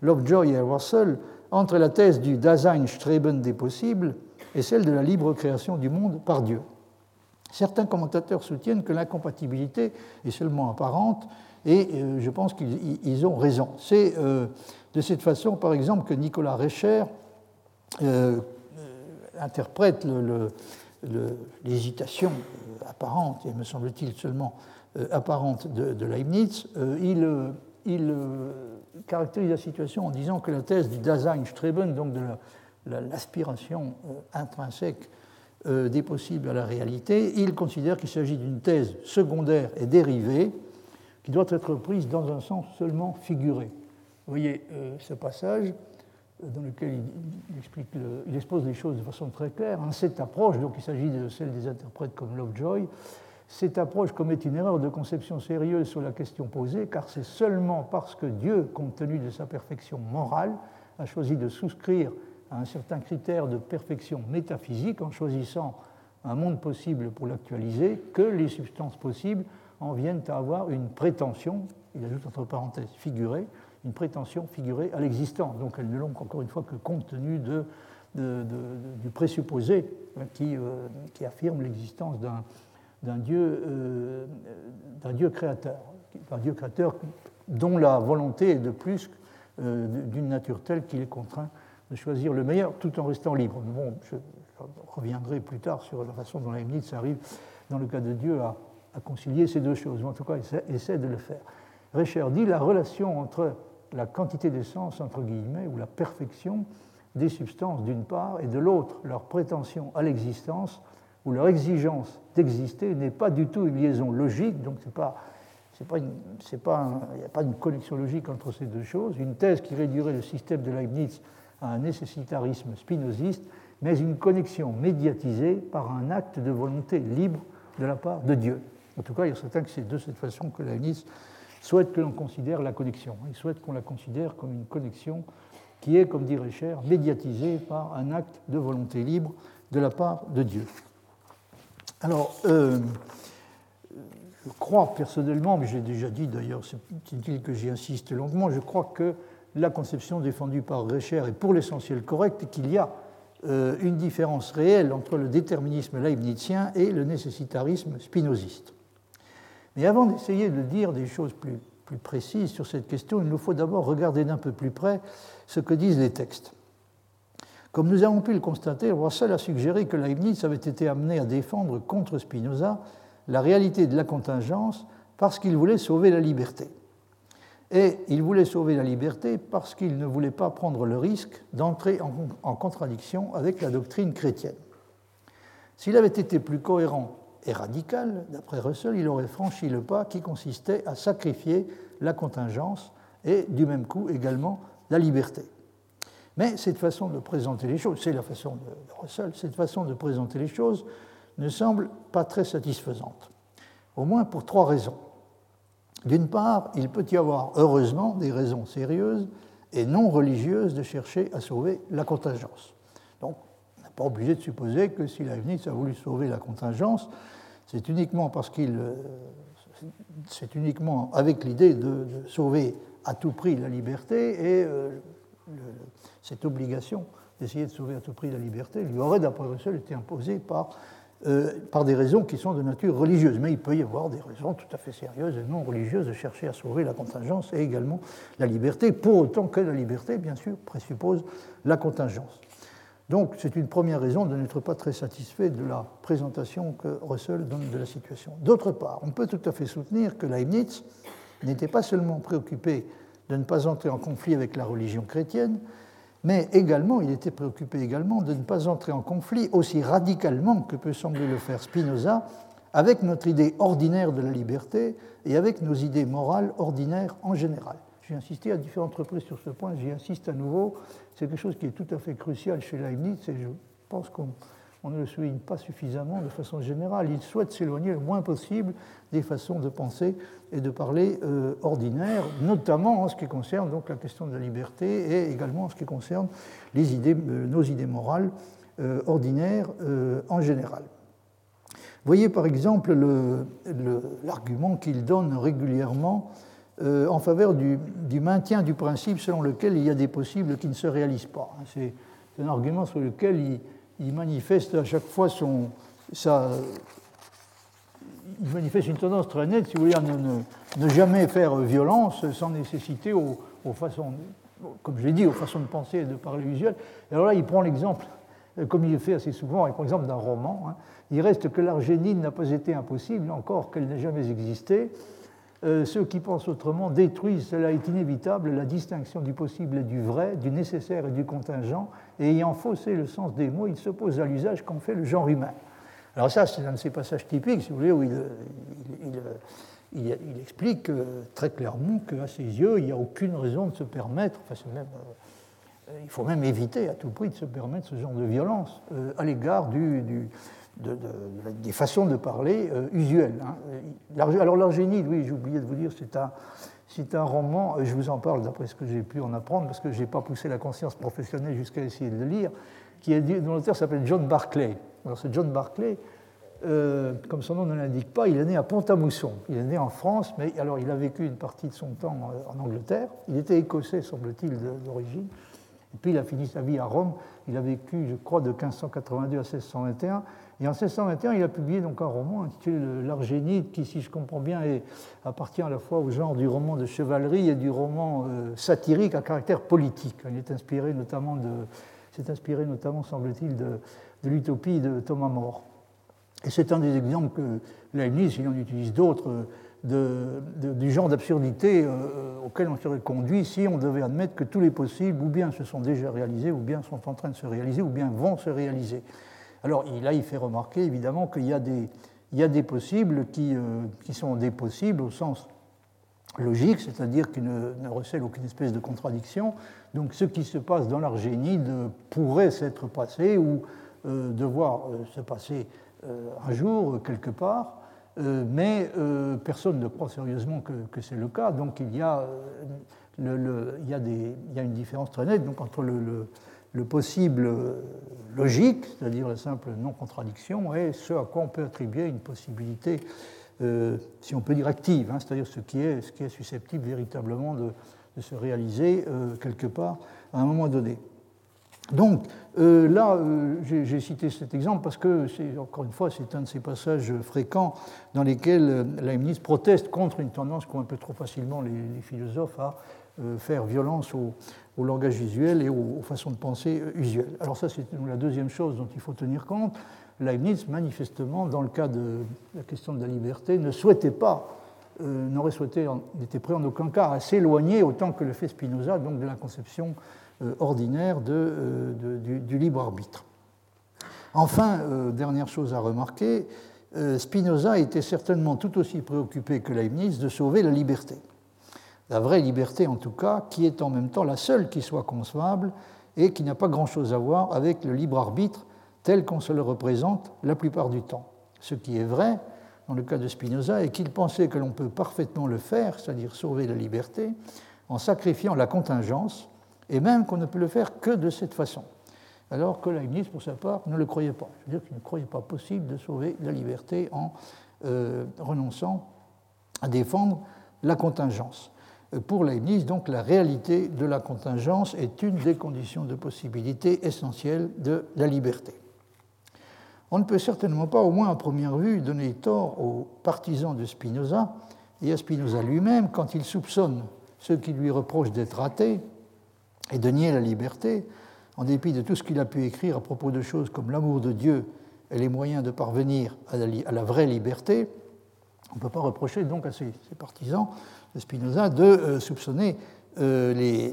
Lovejoy et Russell, entre la thèse du Dasein-Streben des possibles et celle de la libre création du monde par Dieu? Certains commentateurs soutiennent que l'incompatibilité est seulement apparente, et euh, je pense qu'ils ont raison. C'est euh, de cette façon, par exemple, que Nicolas Recher euh, interprète l'hésitation apparente, et me semble-t-il seulement apparente, de, Leibniz. il, il caractérise la situation en disant que la thèse du Dasein-Streben, donc de l'aspiration intrinsèque des possibles à la réalité, il considère qu'il s'agit d'une thèse secondaire et dérivée qui doit être prise dans un sens seulement figuré. Vous voyez euh, ce passage euh, dans lequel il, expose les choses de façon très claire. Cette approche, donc il s'agit de celle des interprètes comme Lovejoy, cette approche commet une erreur de conception sérieuse sur la question posée, car c'est seulement parce que Dieu, compte tenu de sa perfection morale, a choisi de souscrire à un certain critère de perfection métaphysique en choisissant un monde possible pour l'actualiser, que les substances possibles en viennent à avoir une prétention, il ajoute entre parenthèses figurée, une prétention figurée à l'existence. Donc elles ne l'ont qu'encore une fois que compte tenu du présupposé hein, qui, euh, qui, affirme l'existence d'un Dieu, euh, créateur, un Dieu créateur dont la volonté est de plus euh, d'une nature telle qu'il est contraint de choisir le meilleur tout en restant libre. Bon, je, reviendrai plus tard sur la façon dont ça arrive dans le cas de Dieu à, à concilier ces deux choses, ou en tout cas essaie, essaie de le faire. Richer dit la relation entre la quantité d'essence, entre guillemets, ou la perfection des substances d'une part, et de l'autre, leur prétention à l'existence, ou leur exigence d'exister, n'est pas du tout une liaison logique, donc il n'y a pas une connexion logique entre ces deux choses. Une thèse qui réduirait le système de Leibniz à un nécessitarisme spinoziste, mais une connexion médiatisée par un acte de volonté libre de la part de Dieu. En tout cas, il est certain que c'est de cette façon que Leibniz souhaite que l'on considère la connexion. Il souhaite qu'on la considère comme une connexion qui est, comme dirait Cher, médiatisée par un acte de volonté libre de la part de Dieu. Alors, euh, je crois personnellement, mais j'ai déjà dit d'ailleurs, c'est utile que j'y insiste longuement, je crois que la conception défendue par Recher est pour l'essentiel correcte qu'il y a euh, une différence réelle entre le déterminisme leibnizien et le nécessitarisme spinoziste. Mais avant d'essayer de dire des choses plus, plus précises sur cette question, il nous faut d'abord regarder d'un peu plus près ce que disent les textes. Comme nous avons pu le constater, Russell a suggéré que Leibniz avait été amené à défendre contre Spinoza la réalité de la contingence parce qu'il voulait sauver la liberté. Et il voulait sauver la liberté parce qu'il ne voulait pas prendre le risque d'entrer en, contradiction avec la doctrine chrétienne. S'il avait été plus cohérent et radical, d'après Russell, il aurait franchi le pas qui consistait à sacrifier la contingence et du même coup également la liberté. Mais cette façon de présenter les choses, c'est la façon de Russell, cette façon de présenter les choses ne semble pas très satisfaisante, au moins pour trois raisons. D'une part, il peut y avoir heureusement des raisons sérieuses et non religieuses de chercher à sauver la contingence. Donc, pas obligé de supposer que si Leibniz a voulu sauver la contingence, c'est uniquement parce qu'il. Euh, c'est uniquement avec l'idée de, sauver à tout prix la liberté et euh, cette obligation d'essayer de sauver à tout prix la liberté lui aurait, d'après Russell, été imposée euh, par des raisons qui sont de nature religieuse. Mais il peut y avoir des raisons tout à fait sérieuses et non religieuses de chercher à sauver la contingence et également la liberté, pour autant que la liberté, bien sûr, présuppose la contingence. Donc c'est une première raison de n'être pas très satisfait de la présentation que Russell donne de la situation. D'autre part, on peut tout à fait soutenir que Leibniz n'était pas seulement préoccupé de ne pas entrer en conflit avec la religion chrétienne, mais également, il était préoccupé également de ne pas entrer en conflit aussi radicalement que peut sembler le faire Spinoza avec notre idée ordinaire de la liberté et avec nos idées morales ordinaires en général. J'ai insisté à différentes reprises sur ce point, j'y insiste à nouveau. C'est quelque chose qui est tout à fait crucial chez Leibniz et je pense qu'on on ne le souligne pas suffisamment de façon générale. Il souhaite s'éloigner le moins possible des façons de penser et de parler euh, ordinaires, notamment en ce qui concerne donc la question de la liberté et également en ce qui concerne les idées, euh, nos idées morales euh, ordinaires en général. Voyez par exemple l'argument qu'il donne régulièrement en faveur du, maintien du principe selon lequel il y a des possibles qui ne se réalisent pas. C'est un argument sur lequel il manifeste à chaque fois son, sa, il manifeste une tendance très nette, si vous voulez, à ne, jamais faire violence sans nécessité aux, façons, comme je l'ai dit, aux façons de penser et de parler usuelles. alors là, il prend l'exemple, comme il le fait assez souvent, il prend l'exemple d'un roman. Hein. Il reste que l'argénine n'a pas été impossible, encore qu'elle n'ait jamais existé. Euh, ceux qui pensent autrement détruisent, cela est inévitable, la distinction du possible et du vrai, du nécessaire et du contingent, et ayant faussé le sens des mots, il s'oppose à l'usage qu'en fait le genre humain. Alors ça, c'est un de ces passages typiques, si vous voulez, où il, explique euh, très clairement qu'à ses yeux, il n'y a aucune raison de se permettre, enfin, même, euh, il faut même éviter à tout prix de se permettre ce genre de violence à l'égard du des façons de parler euh, usuelles. Hein. Alors l'Argénie, oui, j'ai oublié de vous dire, c'est un, un roman, je vous en parle d'après ce que j'ai pu en apprendre, parce que je n'ai pas poussé la conscience professionnelle jusqu'à essayer de le lire, qui est, dont l'auteur s'appelle John Barclay. Alors ce John Barclay, euh, comme son nom ne l'indique pas, il est né à Pont-à-Mousson. Il est né en France, mais alors il a vécu une partie de son temps euh, en Angleterre. Il était écossais, semble-t-il, d'origine. Et puis il a fini sa vie à Rome. Il a vécu, je crois, de 1582 à 1621. Et en 1621, il a publié donc un roman intitulé L'Argénide, qui, si je comprends bien, appartient à la fois au genre du roman de chevalerie et du roman euh, satirique à caractère politique. Il est inspiré notamment de, s'est inspiré notamment, semble-t-il, de, l'utopie de Thomas More. Et c'est un des exemples que Leibniz, il en utilise d'autres, du genre d'absurdité euh, auquel on serait conduit si on devait admettre que tous les possibles, ou bien se sont déjà réalisés, ou bien sont en train de se réaliser, ou bien vont se réaliser. Alors là, il fait remarquer évidemment qu'il y, a des possibles qui, euh, qui, sont des possibles au sens logique, c'est-à-dire qui ne, recèlent aucune espèce de contradiction. Donc ce qui se passe dans l'Argénide pourrait s'être passé ou euh, devoir euh, se passer un jour quelque part, mais personne ne croit sérieusement que, c'est le cas. Donc il y, a, une différence très nette entre le possible logique, c'est-à-dire la simple non-contradiction, et ce à quoi on peut attribuer une possibilité, euh, si on peut dire active, hein, c'est-à-dire ce, qui est, est susceptible véritablement de, se réaliser euh, quelque part à un moment donné. Donc euh, là, j'ai cité cet exemple parce que, encore une fois, c'est un de ces passages fréquents dans lesquels Leibniz proteste contre une tendance qu'ont un peu trop facilement les, les philosophes à faire violence au, langage visuel et aux, façons de penser usuelles. Alors ça, c'est la deuxième chose dont il faut tenir compte. Leibniz, manifestement, dans le cas de la question de la liberté, ne souhaitait pas, euh, n'aurait souhaité, n'était prêt en aucun cas à s'éloigner autant que le fait Spinoza, donc de la conception euh, ordinaire euh, du, du, libre arbitre. Enfin, dernière chose à remarquer, Spinoza était certainement tout aussi préoccupé que Leibniz de sauver la liberté la vraie liberté en tout cas, qui est en même temps la seule qui soit concevable et qui n'a pas grand-chose à voir avec le libre arbitre tel qu'on se le représente la plupart du temps. Ce qui est vrai dans le cas de Spinoza est qu'il pensait que l'on peut parfaitement le faire, c'est-à-dire sauver la liberté, en sacrifiant la contingence, et même qu'on ne peut le faire que de cette façon. Alors que Leibniz, pour sa part, ne le croyait pas. C'est-à-dire qu'il ne croyait pas possible de sauver la liberté en euh, renonçant à défendre la contingence. Pour Leibniz, donc, la réalité de la contingence est une des conditions de possibilité essentielles de la liberté. On ne peut certainement pas, au moins à première vue, donner tort aux partisans de Spinoza et à Spinoza lui-même quand il soupçonne ceux qui lui reprochent d'être athée et de nier la liberté, en dépit de tout ce qu'il a pu écrire à propos de choses comme l'amour de Dieu et les moyens de parvenir à la, vraie liberté. On ne peut pas reprocher donc à ces partisans de Spinoza de euh, soupçonner euh,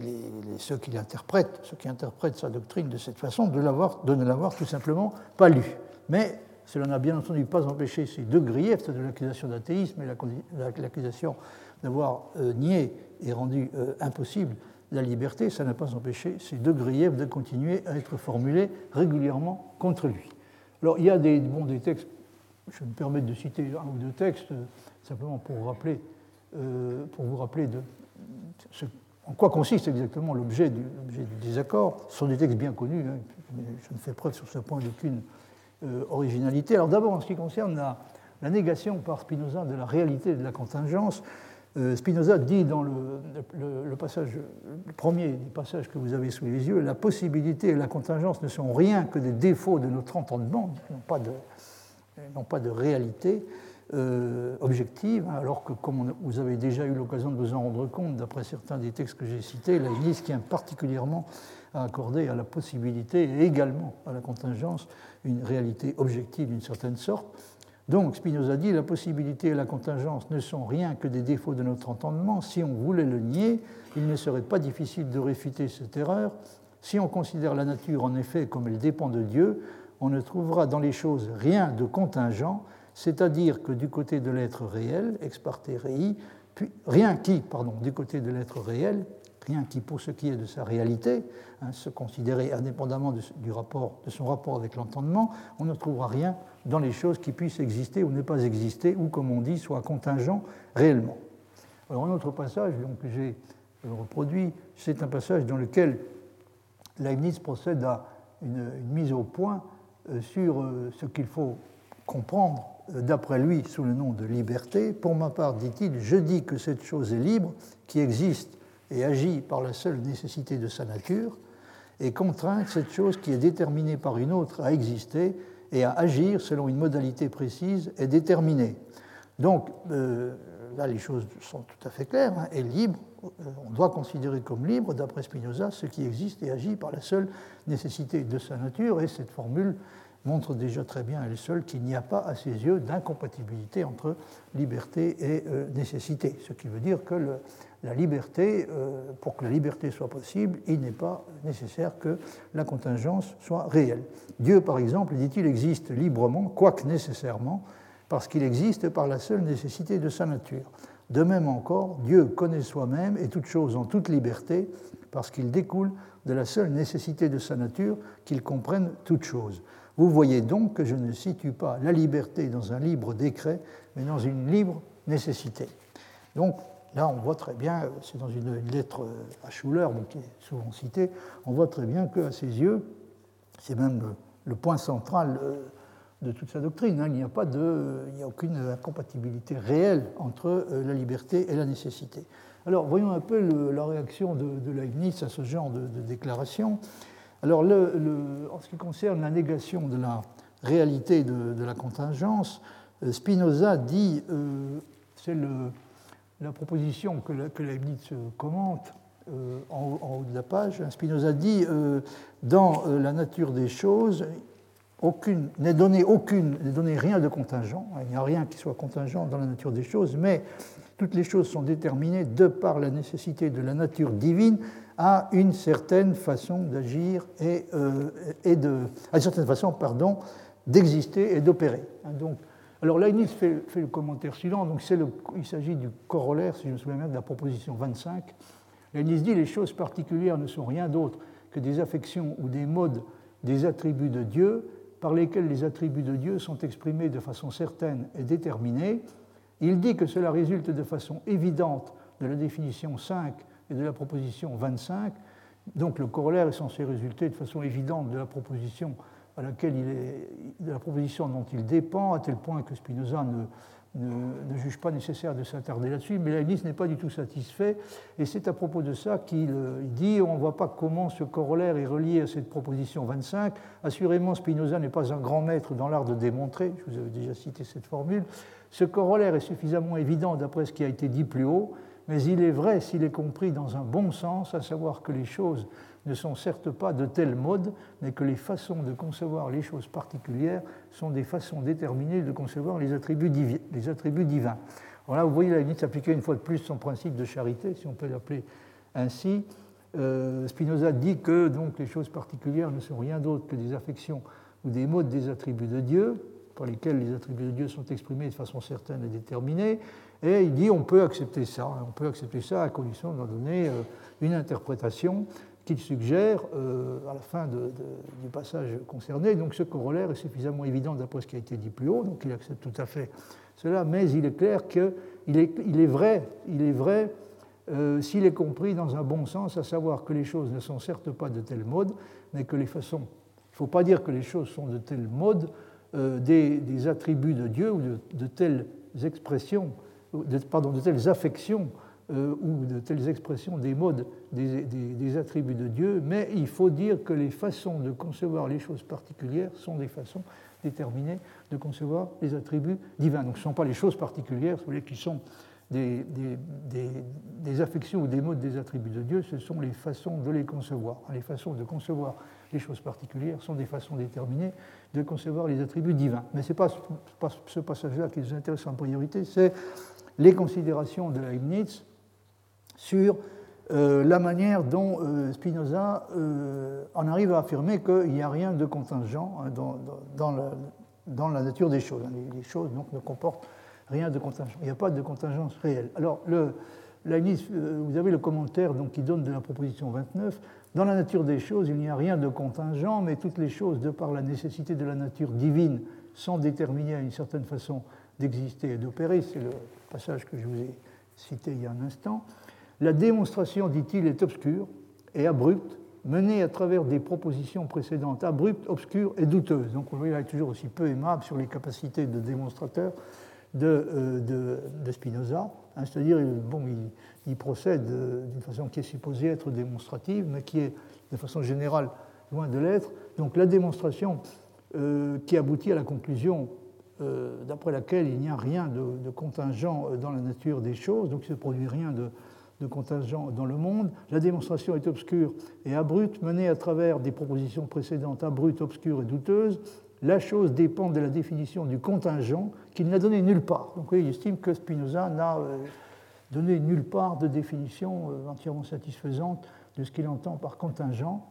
ceux qui l'interprètent, ceux qui interprètent sa doctrine de cette façon, de, de ne l'avoir tout simplement pas lu. Mais cela n'a bien entendu pas empêché ces deux griefs, c'est-à-dire l'accusation d'athéisme et l'accusation d'avoir euh, nié et rendu impossible la liberté, ça n'a pas empêché ces deux griefs de continuer à être formulés régulièrement contre lui. Alors il y a des, bon, des textes, je me permets de citer un ou deux textes, simplement pour rappeler euh, pour vous rappeler en quoi consiste exactement l'objet du, désaccord. Ce sont des textes bien connus, hein, je ne fais preuve sur ce point d'aucune euh, originalité. Alors d'abord, en ce qui concerne la, négation par Spinoza de la réalité de la contingence, euh, Spinoza dit dans le, passage, premier des passages que vous avez sous les yeux, la possibilité et la contingence ne sont rien que des défauts de notre entendement, n'ont pas de, pas de réalité. Euh, objective, hein, alors que, comme vous avez déjà eu l'occasion de vous en rendre compte, d'après certains des textes que j'ai cités, la qui tient particulièrement à accorder à la possibilité et également à la contingence une réalité objective d'une certaine sorte. Donc, Spinoza dit la possibilité et la contingence ne sont rien que des défauts de notre entendement. Si on voulait le nier, il ne serait pas difficile de réfuter cette erreur. Si on considère la nature en effet comme elle dépend de Dieu, on ne trouvera dans les choses rien de contingent c'est-à-dire que du côté de l'être réel, ex parte rei, rien qui, pardon, du côté de l'être réel, rien qui pour ce qui est de sa réalité, hein, se considérer indépendamment de, son rapport avec l'entendement, on ne trouvera rien dans les choses qui puissent exister ou ne pas exister, ou comme on dit, soit contingent réellement. Alors un autre passage que j'ai reproduit, c'est un passage dans lequel Leibniz procède à une, mise au point euh, sur euh, ce qu'il faut comprendre d'après lui, sous le nom de liberté. Pour ma part, dit-il, je dis que cette chose est libre, qui existe et agit par la seule nécessité de sa nature, et contraint cette chose qui est déterminée par une autre à exister et à agir selon une modalité précise et déterminée. Donc, euh, là, les choses sont tout à fait claires. Hein, est libre, euh, on doit considérer comme libre, d'après Spinoza, ce qui existe et agit par la seule nécessité de sa nature, et cette formule montre déjà très bien, elle seule, qu'il n'y a pas à ses yeux d'incompatibilité entre liberté et euh, nécessité. Ce qui veut dire que la liberté, euh, pour que la liberté soit possible, il n'est pas nécessaire que la contingence soit réelle. Dieu, par exemple, dit-il, existe librement, quoique nécessairement, parce qu'il existe par la seule nécessité de sa nature. De même encore, Dieu connaît soi-même et toute chose en toute liberté, parce qu'il découle de la seule nécessité de sa nature qu'il comprenne toute chose. Vous voyez donc que je ne situe pas la liberté dans un libre décret, mais dans une libre nécessité. Donc, là, on voit très bien, c'est dans une, lettre à Schuller, qui est souvent citée, on voit très bien qu'à ses yeux, c'est même le, point central de toute sa doctrine. Hein. Il n'y a, a aucune incompatibilité réelle entre la liberté et la nécessité. Alors, voyons un peu la réaction de, Leibniz à ce genre de, déclaration. Alors, en ce qui concerne la négation de la réalité de, la contingence, euh, Spinoza dit, euh, c'est la proposition que, Leibniz commente euh, en, haut de la page, Spinoza dit, dans la nature des choses, aucune, n'est donné aucune, n'est donné rien de contingent, il n'y a rien qui soit contingent dans la nature des choses, mais toutes les choses sont déterminées de par la nécessité de la nature divine à une certaine façon d'agir et, euh, et, de, à une certaine façon, pardon, d'exister et d'opérer. Hein, donc, alors Leibniz fait, fait, le commentaire suivant. Donc le, il s'agit du corollaire, si je me souviens bien, de la proposition 25. Leibniz dit les choses particulières ne sont rien d'autre que des affections ou des modes des attributs de Dieu par lesquels les attributs de Dieu sont exprimés de façon certaine et déterminée il dit que cela résulte de façon évidente de la définition 5 et de la proposition 25. Donc le corollaire est censé résulter de façon évidente de la proposition à laquelle il est, de la proposition dont il dépend, à tel point que Spinoza ne, ne, juge pas nécessaire de s'attarder là-dessus, mais Leibniz n'est pas du tout satisfait, et c'est à propos de ça qu'il dit on ne voit pas comment ce corollaire est relié à cette proposition 25. Assurément, Spinoza n'est pas un grand maître dans l'art de démontrer, je vous avais déjà cité cette formule, ce corollaire est suffisamment évident d'après ce qui a été dit plus haut, mais il est vrai s'il est compris dans un bon sens, à savoir que les choses ne sont certes pas de tel mode, mais que les façons de concevoir les choses particulières sont des façons déterminées de concevoir les attributs, divins. Voilà, vous voyez, la limite s'appliquer une fois de plus son principe de charité, si on peut l'appeler ainsi. Euh, Spinoza dit que donc, les choses particulières ne sont rien d'autre que des affections ou des modes des attributs de Dieu, par lesquels les attributs de Dieu sont exprimés de façon certaine et déterminée. Et il dit on peut accepter ça, on peut accepter ça à condition d'en donner euh, une interprétation qu'il suggère euh, à la fin du passage concerné. Donc ce corollaire est suffisamment évident d'après ce qui a été dit plus haut, donc il accepte tout à fait cela, mais il est clair qu'il est, vrai, il est vrai euh, s'il est compris dans un bon sens, à savoir que les choses ne sont certes pas de tel mode, mais que les façons. Il ne faut pas dire que les choses sont de tel mode euh, des, attributs de Dieu ou de, telles expressions, pardon, de telles affections euh, ou de telles expressions des modes des, attributs de Dieu, mais il faut dire que les façons de concevoir les choses particulières sont des façons déterminées de concevoir les attributs divins. Donc ce ne sont pas les choses particulières, qui sont des, des, affections ou des modes des attributs de Dieu, ce sont les façons de les concevoir. Les façons de concevoir les choses particulières sont des façons déterminées de concevoir les attributs divins. Mais ce n'est pas, ce passage-là qui nous intéresse en priorité, c'est les considérations de Leibniz sur euh, la manière dont euh, Spinoza euh, en arrive à affirmer qu'il n'y a rien de contingent hein, dans, la, nature des choses. Les, choses donc, ne comportent rien de contingent. Il n'y a pas de contingence réelle. Alors, le, vous avez le commentaire donc, qui donne de la proposition 29. Dans la nature des choses, il n'y a rien de contingent, mais toutes les choses, de par la nécessité de la nature divine, sont déterminées à une certaine façon d'exister et d'opérer. C'est le passage que je vous ai cité il y a un instant. La démonstration, dit-il, est obscure et abrupte, menée à travers des propositions précédentes abruptes, obscures et douteuses. Donc on voit, est toujours aussi peu aimable sur les capacités de démonstrateur de, euh, de, Spinoza. Hein, c'est-à-dire, bon, il, procède d'une façon qui est supposée être démonstrative, mais qui est de façon générale loin de l'être. Donc la démonstration euh, qui aboutit à la conclusion euh, d'après laquelle il n'y a rien de, contingent dans la nature des choses, donc il ne se produit rien de, de contingent dans le monde. La démonstration est obscure et abrupte, menée à travers des propositions précédentes abruptes, obscures et douteuses. La chose dépend de la définition du contingent qu'il n'a donné nulle part. Donc oui, il estime que Spinoza n'a euh, donner nulle part de définition euh, entièrement satisfaisante de ce qu'il entend par contingent.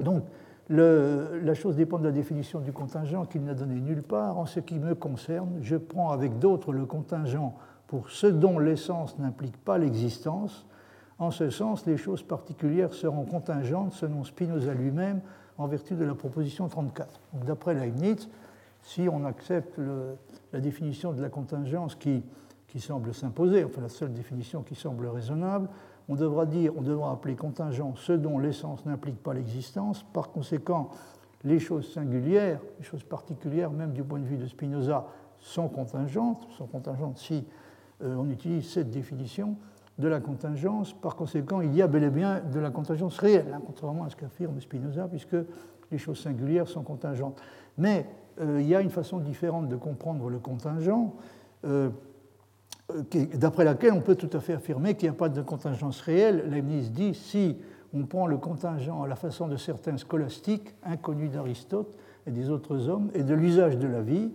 Donc, la chose dépend de la définition du contingent qu'il n'a donné nulle part. En ce qui me concerne, je prends avec d'autres le contingent pour ce dont l'essence n'implique pas l'existence. En ce sens, les choses particulières seront contingentes selon Spinoza lui-même en vertu de la proposition 34. D'après Leibniz, si on accepte la définition de la contingence qui qui semble s'imposer, enfin la seule définition qui semble raisonnable. On devra dire, on devra appeler contingent ce dont l'essence n'implique pas l'existence. Par conséquent, les choses singulières, les choses particulières, même du point de vue de Spinoza, sont contingentes, sont contingentes si on utilise cette définition de la contingence. Par conséquent, il y a bel et bien de la contingence réelle, hein, contrairement à ce qu'affirme Spinoza, puisque les choses singulières sont contingentes. Mais euh, il y a une façon différente de comprendre le contingent, euh, d'après laquelle on peut tout à fait affirmer qu'il n'y a pas de contingence réelle. Leibniz dit si on prend le contingent à la façon de certains scolastiques, inconnus d'Aristote et des autres hommes, et de l'usage de la vie,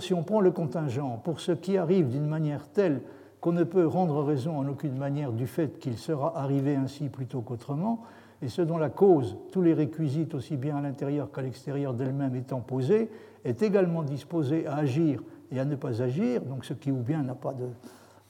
si on prend le contingent pour ce qui arrive d'une manière telle qu'on ne peut rendre raison en aucune manière du fait qu'il sera arrivé ainsi plutôt qu'autrement, et ce dont la cause, tous les réquisites, aussi bien à l'intérieur qu'à l'extérieur d'elle-même étant posés, est également disposé à agir et à ne pas agir, donc ce qui ou bien n'a pas de,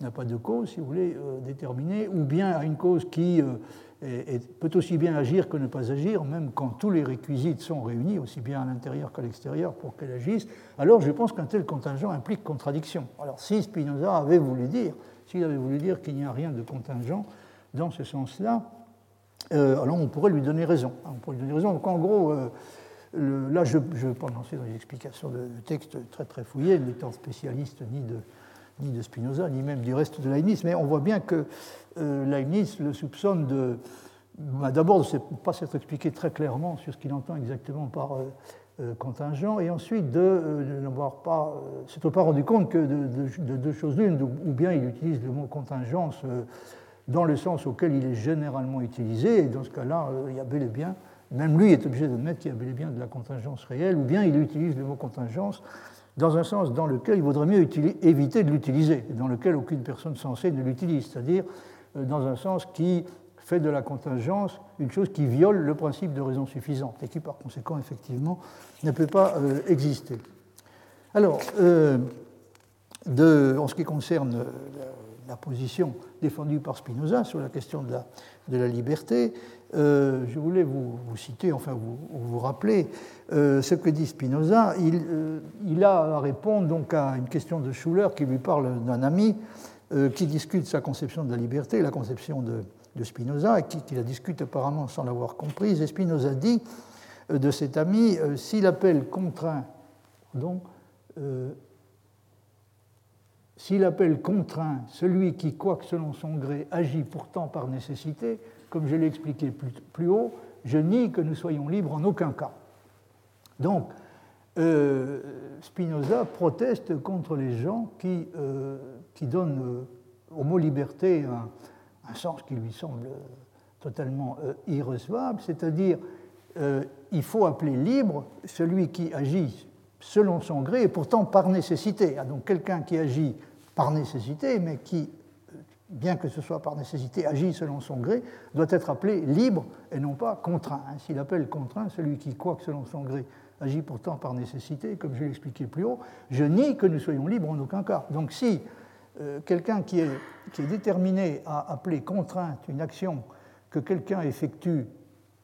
n'a pas de cause, si vous voulez, euh, déterminée, ou bien à une cause qui euh, peut aussi bien agir que ne pas agir, même quand tous les réquisites sont réunis, aussi bien à l'intérieur qu'à l'extérieur, pour qu'elle agisse, alors je pense qu'un tel contingent implique contradiction. Alors si Spinoza avait voulu dire, s'il avait voulu dire qu'il n'y a rien de contingent dans ce sens-là, euh, alors on pourrait lui donner raison. On pourrait lui donner raison. Donc en gros, euh, là je ne vais pas lancer dans les explications de, de texte très très fouillés, n'étant spécialiste ni de ni de Spinoza, ni même du reste de Leibniz, mais on voit bien que euh, Leibniz le soupçonne de, bah, d'abord de ne pas s'être expliqué très clairement sur ce qu'il entend exactement par euh, euh, contingent, et ensuite de, n'avoir pas, s'être pas rendu compte que de, deux choses l'une, ou bien il utilise le mot contingence dans le sens auquel il est généralement utilisé, et dans ce cas-là, il y a bel et bien, même lui est obligé d'admettre qu'il y a bel et bien de la contingence réelle, ou bien il utilise le mot contingence dans un sens dans lequel il vaudrait mieux éviter de l'utiliser, dans lequel aucune personne sensée ne l'utilise, c'est-à-dire euh, dans un sens qui fait de la contingence une chose qui viole le principe de raison suffisante et qui par conséquent effectivement ne peut pas euh, exister. Alors, euh, en ce qui concerne la, position défendue par Spinoza sur la question de la liberté, euh, je voulais vous, citer, enfin vous, vous rappeler euh, ce que dit Spinoza. Euh, il, a à répondre donc à une question de Schuller qui lui parle d'un ami qui discute sa conception de la liberté, la conception de, Spinoza, et qui, la discute apparemment sans l'avoir comprise. Et Spinoza dit de cet ami, s'il appelle contraint, donc, s'il appelle contraint celui qui, quoique selon son gré, agit pourtant par nécessité, comme je l'ai expliqué plus, haut, je nie que nous soyons libres en aucun cas. Donc, euh, Spinoza proteste contre les gens qui, euh, qui donnent euh, au mot liberté un, sens qui lui semble totalement irrecevable, c'est-à-dire il faut appeler libre celui qui agit selon son gré et pourtant par nécessité. Ah, donc quelqu'un qui agit par nécessité, mais qui bien que ce soit par nécessité, agit selon son gré, doit être appelé libre et non pas contraint. S'il appelle contraint celui qui, quoique selon son gré, agit pourtant par nécessité, comme je l'ai expliqué plus haut, je nie que nous soyons libres en aucun cas. Donc si euh, quelqu'un qui est déterminé à appeler contrainte une action que quelqu'un effectue,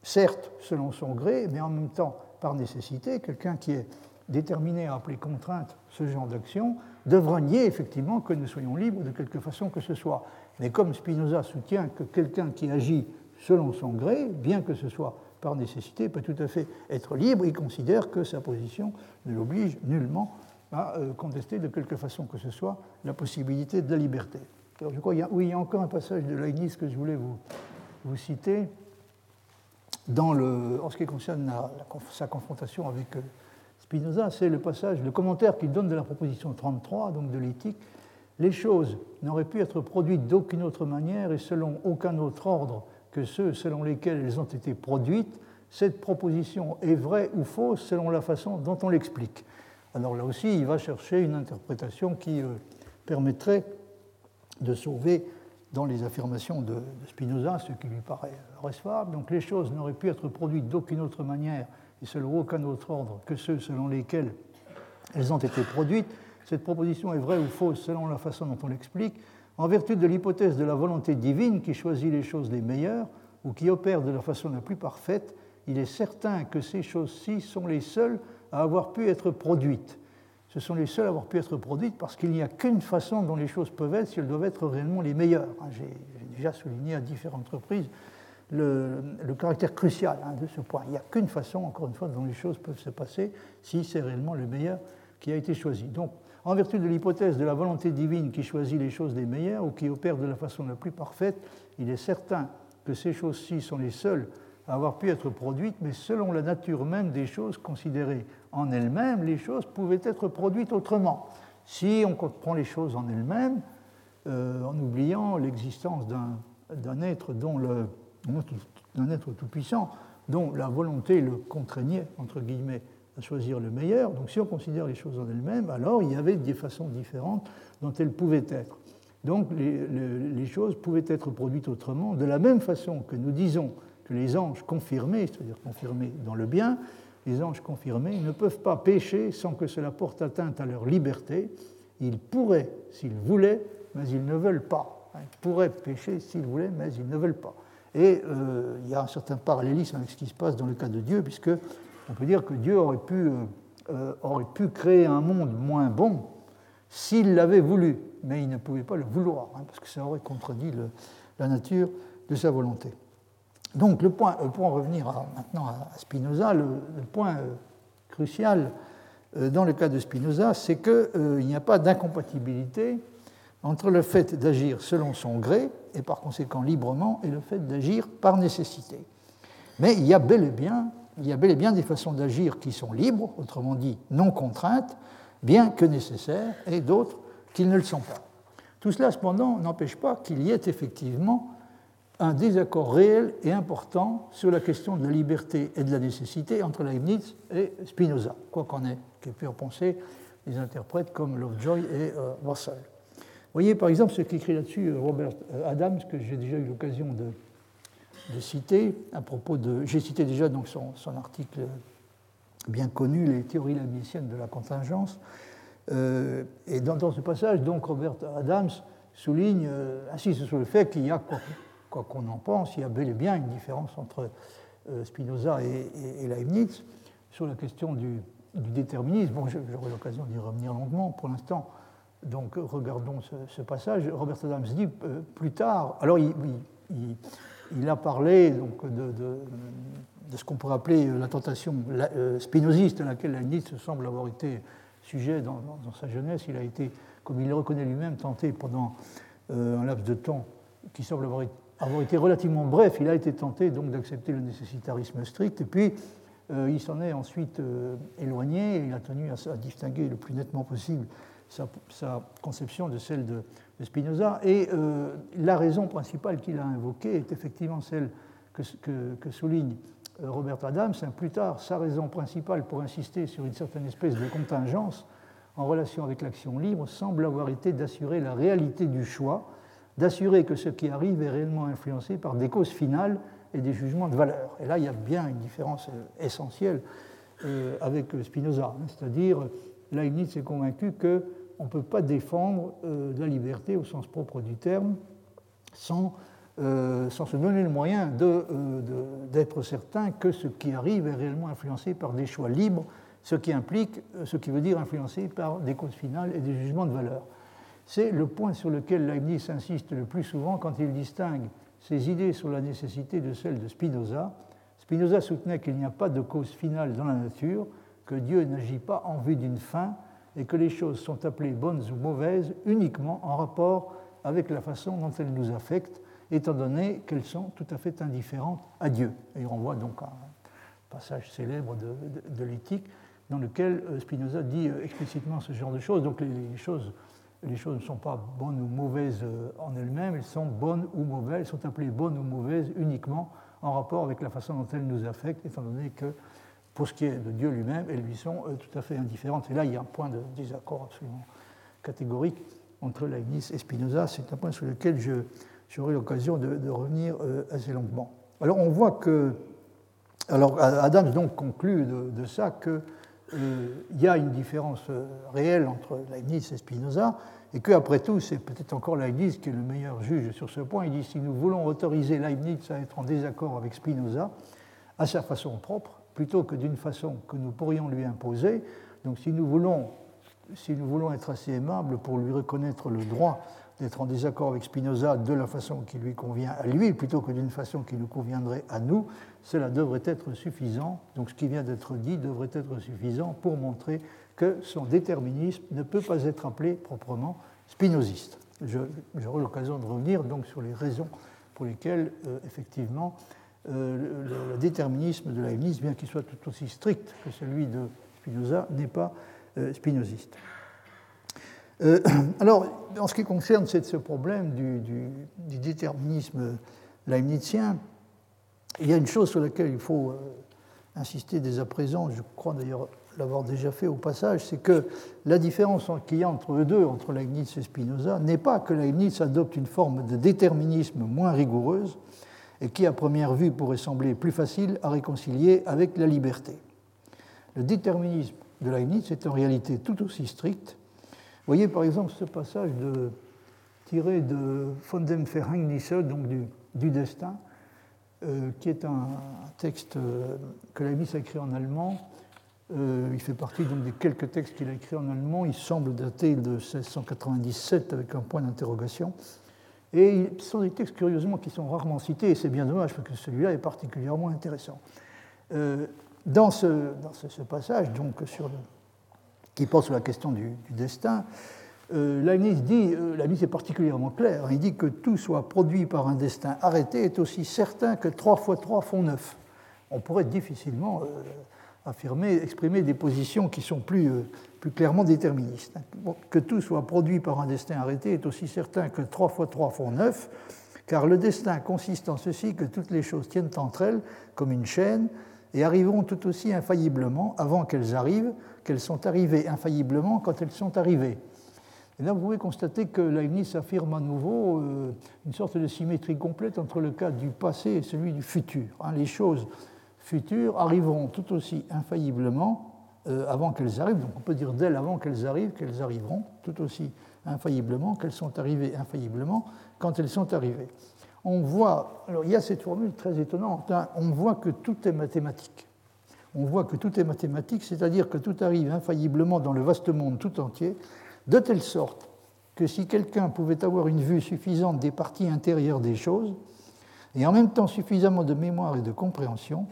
certes selon son gré, mais en même temps par nécessité, quelqu'un qui est déterminé à appeler contrainte ce genre d'action, devra nier effectivement que nous soyons libres de quelque façon que ce soit. Mais comme Spinoza soutient que quelqu'un qui agit selon son gré, bien que ce soit par nécessité, peut tout à fait être libre, il considère que sa position ne l'oblige nullement à euh, contester de quelque façon que ce soit la possibilité de la liberté. Alors je crois qu'il y a, oui, il y a encore un passage de Leibniz que je voulais vous, vous citer dans le, en ce qui concerne sa confrontation avec euh, Spinoza, c'est le passage, le commentaire qu'il donne de la proposition 33, donc de l'éthique. Les choses n'auraient pu être produites d'aucune autre manière et selon aucun autre ordre que ceux selon lesquels elles ont été produites. Cette proposition est vraie ou fausse selon la façon dont on l'explique. Alors là aussi, il va chercher une interprétation qui euh, permettrait de sauver dans les affirmations de, Spinoza ce qui lui paraît recevable. Donc les choses n'auraient pu être produites d'aucune autre manière et selon aucun autre ordre que ceux selon lesquels elles ont été produites. Cette proposition est vraie ou fausse selon la façon dont on l'explique, en vertu de l'hypothèse de la volonté divine qui choisit les choses les meilleures ou qui opère de la façon la plus parfaite, il est certain que ces choses-ci sont les seules à avoir pu être produites. ce sont les seules à avoir pu être produites parce qu'il n'y a qu'une façon dont les choses peuvent être si elles doivent être réellement les meilleures. J'ai déjà souligné à différentes reprises le, caractère crucial hein, de ce point. Il n'y a qu'une façon, encore une fois, dont les choses peuvent se passer si c'est réellement le meilleur qui a été choisi. Donc, en vertu de l'hypothèse de la volonté divine qui choisit les choses les meilleures ou qui opère de la façon la plus parfaite, il est certain que ces choses-ci sont les seules à avoir pu être produites, mais selon la nature même des choses considérées en elles-mêmes, les choses pouvaient être produites autrement. Si on comprend les choses en elles-mêmes, euh, en oubliant l'existence d'un être dont le d'un être tout-puissant, dont la volonté le contraignait, entre guillemets, à choisir le meilleur. Donc si on considère les choses en elles-mêmes, alors il y avait des façons différentes dont elles pouvaient être. Donc les, choses pouvaient être produites autrement, de la même façon que nous disons que les anges confirmés, c'est-à-dire confirmés dans le bien, les anges confirmés ne peuvent pas pécher sans que cela porte atteinte à leur liberté. Ils pourraient s'ils voulaient, mais ils ne veulent pas. Ils pourraient pécher s'ils voulaient, mais ils ne veulent pas. Et euh, il y a un certain parallélisme avec ce qui se passe dans le cas de Dieu, puisque on peut dire que Dieu aurait pu, euh, euh, créer un monde moins bon s'il l'avait voulu, mais il ne pouvait pas le vouloir, hein, parce que ça aurait contredit la nature de sa volonté. Donc, le point, pour en revenir maintenant à Spinoza, le, point crucial dans le cas de Spinoza, c'est qu'il n'y a pas d'incompatibilité entre le fait d'agir selon son gré, et par conséquent librement, et le fait d'agir par nécessité. Mais il y a bel et bien, il y a bel et bien des façons d'agir qui sont libres, autrement dit non contraintes, bien que nécessaires, et d'autres qui ne le sont pas. Tout cela, cependant, n'empêche pas qu'il y ait effectivement un désaccord réel et important sur la question de la liberté et de la nécessité entre Leibniz et Spinoza, quoi qu'on ait pu penser les interprètes comme Lovejoy et euh, Russell. Voyez par exemple ce qu'écrit là-dessus euh, Robert euh, Adams, que j'ai déjà eu l'occasion de, citer, à propos de. J'ai cité déjà donc son, article bien connu, Les théories leibniziennes de la contingence. et dans, ce passage, donc, Robert Adams souligne, insiste sur le fait qu'il y a quoi qu'on en pense, il y a bel et bien une différence entre euh, Spinoza et, Leibniz sur la question du, déterminisme. Bon, j'aurai l'occasion d'y revenir longuement. Pour l'instant, donc regardons ce, passage. Robert Adams dit euh, plus tard, alors il, il, a parlé donc, de, ce qu'on pourrait appeler la tentation euh, spinoziste à laquelle Leibniz semble avoir été sujet dans, sa jeunesse. Il a été, comme il le reconnaît lui-même, tenté pendant un laps de temps qui semble avoir été relativement bref, il a été tenté donc d'accepter le nécessitarisme strict, et puis euh, il s'en est ensuite euh, éloigné, et il a tenu à, distinguer le plus nettement possible sa, conception de celle de, Spinoza. Et euh, la raison principale qu'il a invoquée est effectivement celle que, que, souligne Robert Adams. Plus tard, sa raison principale pour insister sur une certaine espèce de contingence en relation avec l'action libre semble avoir été d'assurer la réalité du choix d'assurer que ce qui arrive est réellement influencé par des causes finales et des jugements de valeur. Et là, il y a bien une différence euh, essentielle euh, avec Spinoza, hein. c'est-à-dire Leibniz est convaincu qu'on ne peut pas défendre euh, la liberté au sens propre du terme sans, sans se donner le moyen d'être certain que ce qui arrive est réellement influencé par des choix libres, ce qui implique, ce qui veut dire influencé par des causes finales et des jugements de valeur. C'est le point sur lequel Leibniz insiste le plus souvent quand il distingue ses idées sur la nécessité de celles de Spinoza. Spinoza soutenait qu'il n'y a pas de cause finale dans la nature, que Dieu n'agit pas en vue d'une fin et que les choses sont appelées bonnes ou mauvaises uniquement en rapport avec la façon dont elles nous affectent, étant donné qu'elles sont tout à fait indifférentes à Dieu. Et il renvoie donc un passage célèbre de, l'éthique dans lequel euh, Spinoza dit euh, explicitement ce genre de choses. Donc les choses les choses ne sont pas bonnes ou mauvaises euh, en elles-mêmes, elles sont bonnes ou mauvaises, elles sont appelées bonnes ou mauvaises uniquement en rapport avec la façon dont elles nous affectent, étant donné que pour ce qui est de Dieu lui-même, elles lui sont euh, tout à fait indifférentes. Et là, il y a un point de désaccord absolument catégorique entre Leibniz et Spinoza. C'est un point sur lequel j'aurai l'occasion de, revenir euh, assez longuement. Alors, on voit que. Alors, Adams donc conclut de, ça que il y a une différence euh, réelle entre Leibniz et Spinoza, et qu'après tout, c'est peut-être encore Leibniz qui est le meilleur juge sur ce point. Il dit si nous voulons autoriser Leibniz à être en désaccord avec Spinoza, à sa façon propre, plutôt que d'une façon que nous pourrions lui imposer, donc si nous voulons être assez aimables pour lui reconnaître le droit d'être en désaccord avec Spinoza de la façon qui lui convient à lui, plutôt que d'une façon qui nous conviendrait à nous, cela devrait être suffisant. Donc ce qui vient d'être dit devrait être suffisant pour montrer que son déterminisme ne peut pas être appelé proprement spinoziste. J'aurai l'occasion de revenir donc sur les raisons pour lesquelles, euh, effectivement, euh, le, déterminisme de Leibniz, bien qu'il soit tout aussi strict que celui de Spinoza, n'est pas euh, spinoziste. alors, en ce qui concerne ce problème du, du, déterminisme leibnizien, il y a une chose sur laquelle il faut insister dès à présent, je crois d'ailleurs l'avoir déjà fait au passage, c'est que la différence qu'il y a entre eux deux, entre Leibniz et Spinoza, n'est pas que Leibniz adopte une forme de déterminisme moins rigoureuse et qui, à première vue, pourrait sembler plus facile à réconcilier avec la liberté. Le déterminisme de Leibniz est en réalité tout aussi strict. Voyez par exemple ce passage de, tiré de Von dem donc du, destin, euh, qui est un, texte euh, que Leibniz a écrit en allemand euh, il fait partie des quelques textes qu'il a écrits en allemand. Il semble dater de 1697 avec un point d'interrogation. Et ce sont des textes, curieusement, qui sont rarement cités, et c'est bien dommage, parce que celui-là est particulièrement intéressant. Euh, dans, ce, passage, donc, qui porte sur la question du, destin, euh, Leibniz dit, euh, Leibniz est particulièrement clair, il dit que tout soit produit par un destin arrêté est aussi certain que 3 fois 3 font 9. On pourrait difficilement affirmer, exprimer des positions qui sont plus, euh, plus clairement déterministes. Que tout soit produit par un destin arrêté est aussi certain que 3 fois 3 font 9, car le destin consiste en ceci que toutes les choses tiennent entre elles comme une chaîne et arriveront tout aussi infailliblement avant qu'elles arrivent, qu'elles sont arrivées infailliblement quand elles sont arrivées. Et là, vous pouvez constater que Leibniz affirme à nouveau euh, une sorte de symétrie complète entre le cas du passé et celui du futur. Hein, les choses futures arriveront tout aussi infailliblement euh, avant qu'elles arrivent. Donc on peut dire d'elles avant qu'elles arrivent qu'elles arriveront tout aussi infailliblement qu'elles sont arrivées infailliblement quand elles sont arrivées. On voit, alors il y a cette formule très étonnante, hein, on voit que tout est mathématique. On voit que tout est mathématique, c'est-à-dire que tout arrive infailliblement dans le vaste monde tout entier, de telle sorte que si quelqu'un pouvait avoir une vue suffisante des parties intérieures des choses, et en même temps suffisamment de mémoire et de compréhension,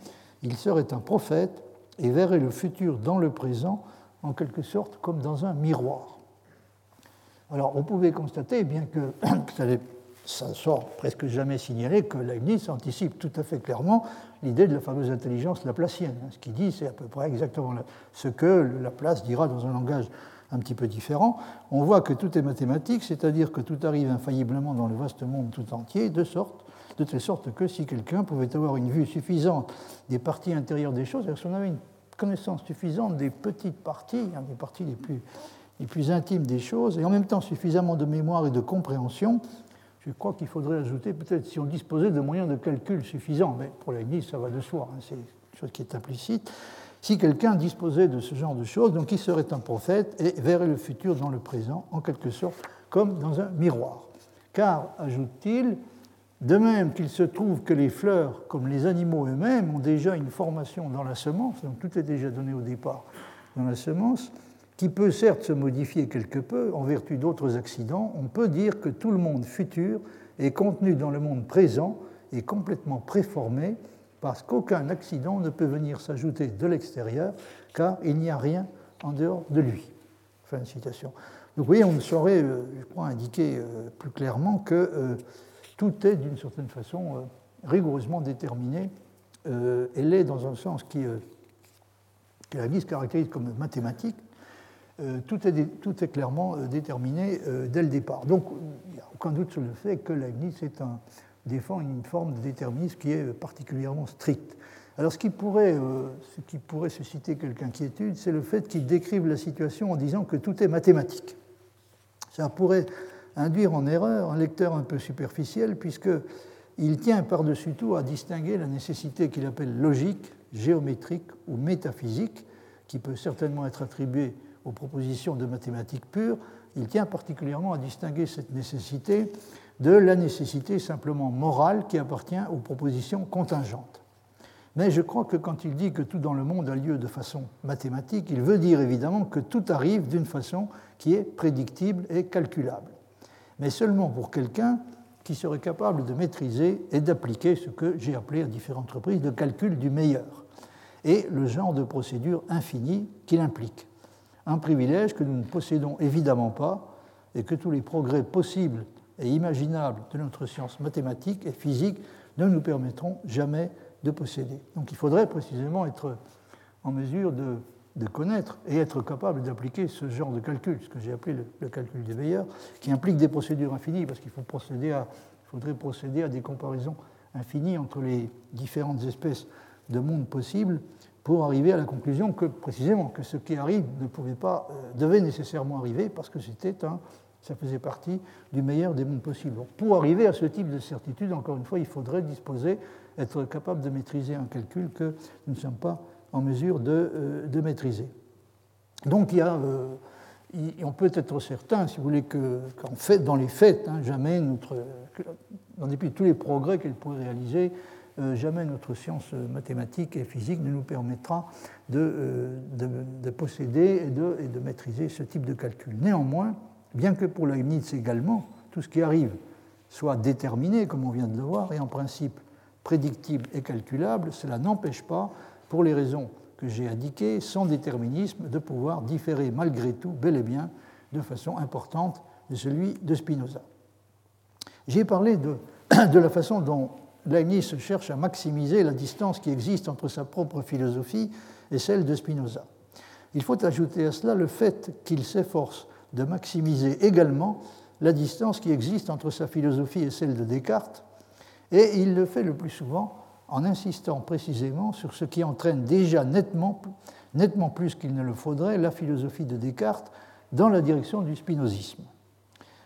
il serait un prophète et verrait le futur dans le présent, en quelque sorte comme dans un miroir. Alors, on pouvait constater, bien que ça sort presque jamais signalé, que Leibniz anticipe tout à fait clairement l'idée de la fameuse intelligence laplacienne. Ce qu'il dit, c'est à peu près exactement ce que Laplace dira dans un langage un petit peu différent. On voit que tout est mathématique, c'est-à-dire que tout arrive infailliblement dans le vaste monde tout entier, de sorte de telle sorte que si quelqu'un pouvait avoir une vue suffisante des parties intérieures des choses, si on avait une connaissance suffisante des petites parties, hein, des parties les plus, les plus intimes des choses, et en même temps suffisamment de mémoire et de compréhension, je crois qu'il faudrait ajouter peut-être si on disposait de moyens de calcul suffisants, mais pour l'Église ça va de soi, hein, c'est quelque chose qui est implicite, si quelqu'un disposait de ce genre de choses, donc il serait un prophète et verrait le futur dans le présent, en quelque sorte, comme dans un miroir. Car, ajoute-t-il, de même qu'il se trouve que les fleurs, comme les animaux eux-mêmes, ont déjà une formation dans la semence, donc tout est déjà donné au départ dans la semence, qui peut certes se modifier quelque peu en vertu d'autres accidents, on peut dire que tout le monde futur est contenu dans le monde présent et complètement préformé parce qu'aucun accident ne peut venir s'ajouter de l'extérieur car il n'y a rien en dehors de lui. Fin de citation. Donc vous on ne saurait, euh, je crois, indiquer euh, plus clairement que euh, tout est d'une certaine façon euh, rigoureusement déterminé euh, et l'est dans un sens qui, euh, que la se caractérise comme mathématique. tout, est, est, clairement déterminé dès le départ. Donc, il n'y a aucun doute sur le fait que Leibniz est un, défend une forme de déterminisme qui est particulièrement stricte. Alors, ce qui pourrait, ce qui pourrait susciter quelque inquiétude, c'est le fait qu'il décrive la situation en disant que tout est mathématique. Ça pourrait induire en erreur un lecteur un peu superficiel, puisqu'il tient par-dessus tout à distinguer la nécessité qu'il appelle logique, géométrique ou métaphysique, qui peut certainement être attribuée aux propositions de mathématiques pures. Il tient particulièrement à distinguer cette nécessité de la nécessité simplement morale qui appartient aux propositions contingentes. Mais je crois que quand il dit que tout dans le monde a lieu de façon mathématique, il veut dire évidemment que tout arrive d'une façon qui est prédictible et calculable. Mais seulement pour quelqu'un qui serait capable de maîtriser et d'appliquer ce que j'ai appelé à différentes reprises le calcul du meilleur et le genre de procédure infinie qu'il implique. Un privilège que nous ne possédons évidemment pas et que tous les progrès possibles et imaginables de notre science mathématique et physique ne nous permettront jamais de posséder. Donc il faudrait précisément être en mesure de, connaître et être capable d'appliquer ce genre de calcul, ce que j'ai appelé le, calcul des meilleurs, qui implique des procédures infinies, parce qu'il faudrait procéder à des comparaisons infinies entre les différentes espèces de mondes possibles pour arriver à la conclusion que précisément que ce qui arrive ne pouvait pas, euh, devait nécessairement arriver parce que c'était un, ça faisait partie du meilleur des mondes possibles. pour arriver à ce type de certitude, encore une fois, il faudrait disposer être capable de maîtriser un calcul que nous ne sommes pas en mesure de, euh, maîtriser. Donc il y a, euh, on peut être certain, si vous voulez, qu'en fait, dans les faits, hein, jamais notre, dans dépit de tous les progrès qu'elle pourrait réaliser, euh, jamais notre science mathématique et physique ne nous permettra de, de, posséder et de, et de, maîtriser ce type de calcul. Néanmoins, bien que pour Leibniz également, tout ce qui arrive soit déterminé, comme on vient de le voir, et en principe prédictible et calculable, cela n'empêche pas, pour les raisons que j'ai indiquées, sans déterminisme, de pouvoir différer malgré tout, bel et bien, de façon importante de celui de Spinoza. J'ai parlé de, de, la façon dont Leibniz cherche à maximiser la distance qui existe entre sa propre philosophie et celle de Spinoza. Il faut ajouter à cela le fait qu'il s'efforce de maximiser également la distance qui existe entre sa philosophie et celle de Descartes, et il le fait le plus souvent en insistant précisément sur ce qui entraîne déjà nettement, plus qu'il ne le faudrait la philosophie de Descartes dans la direction du spinozisme.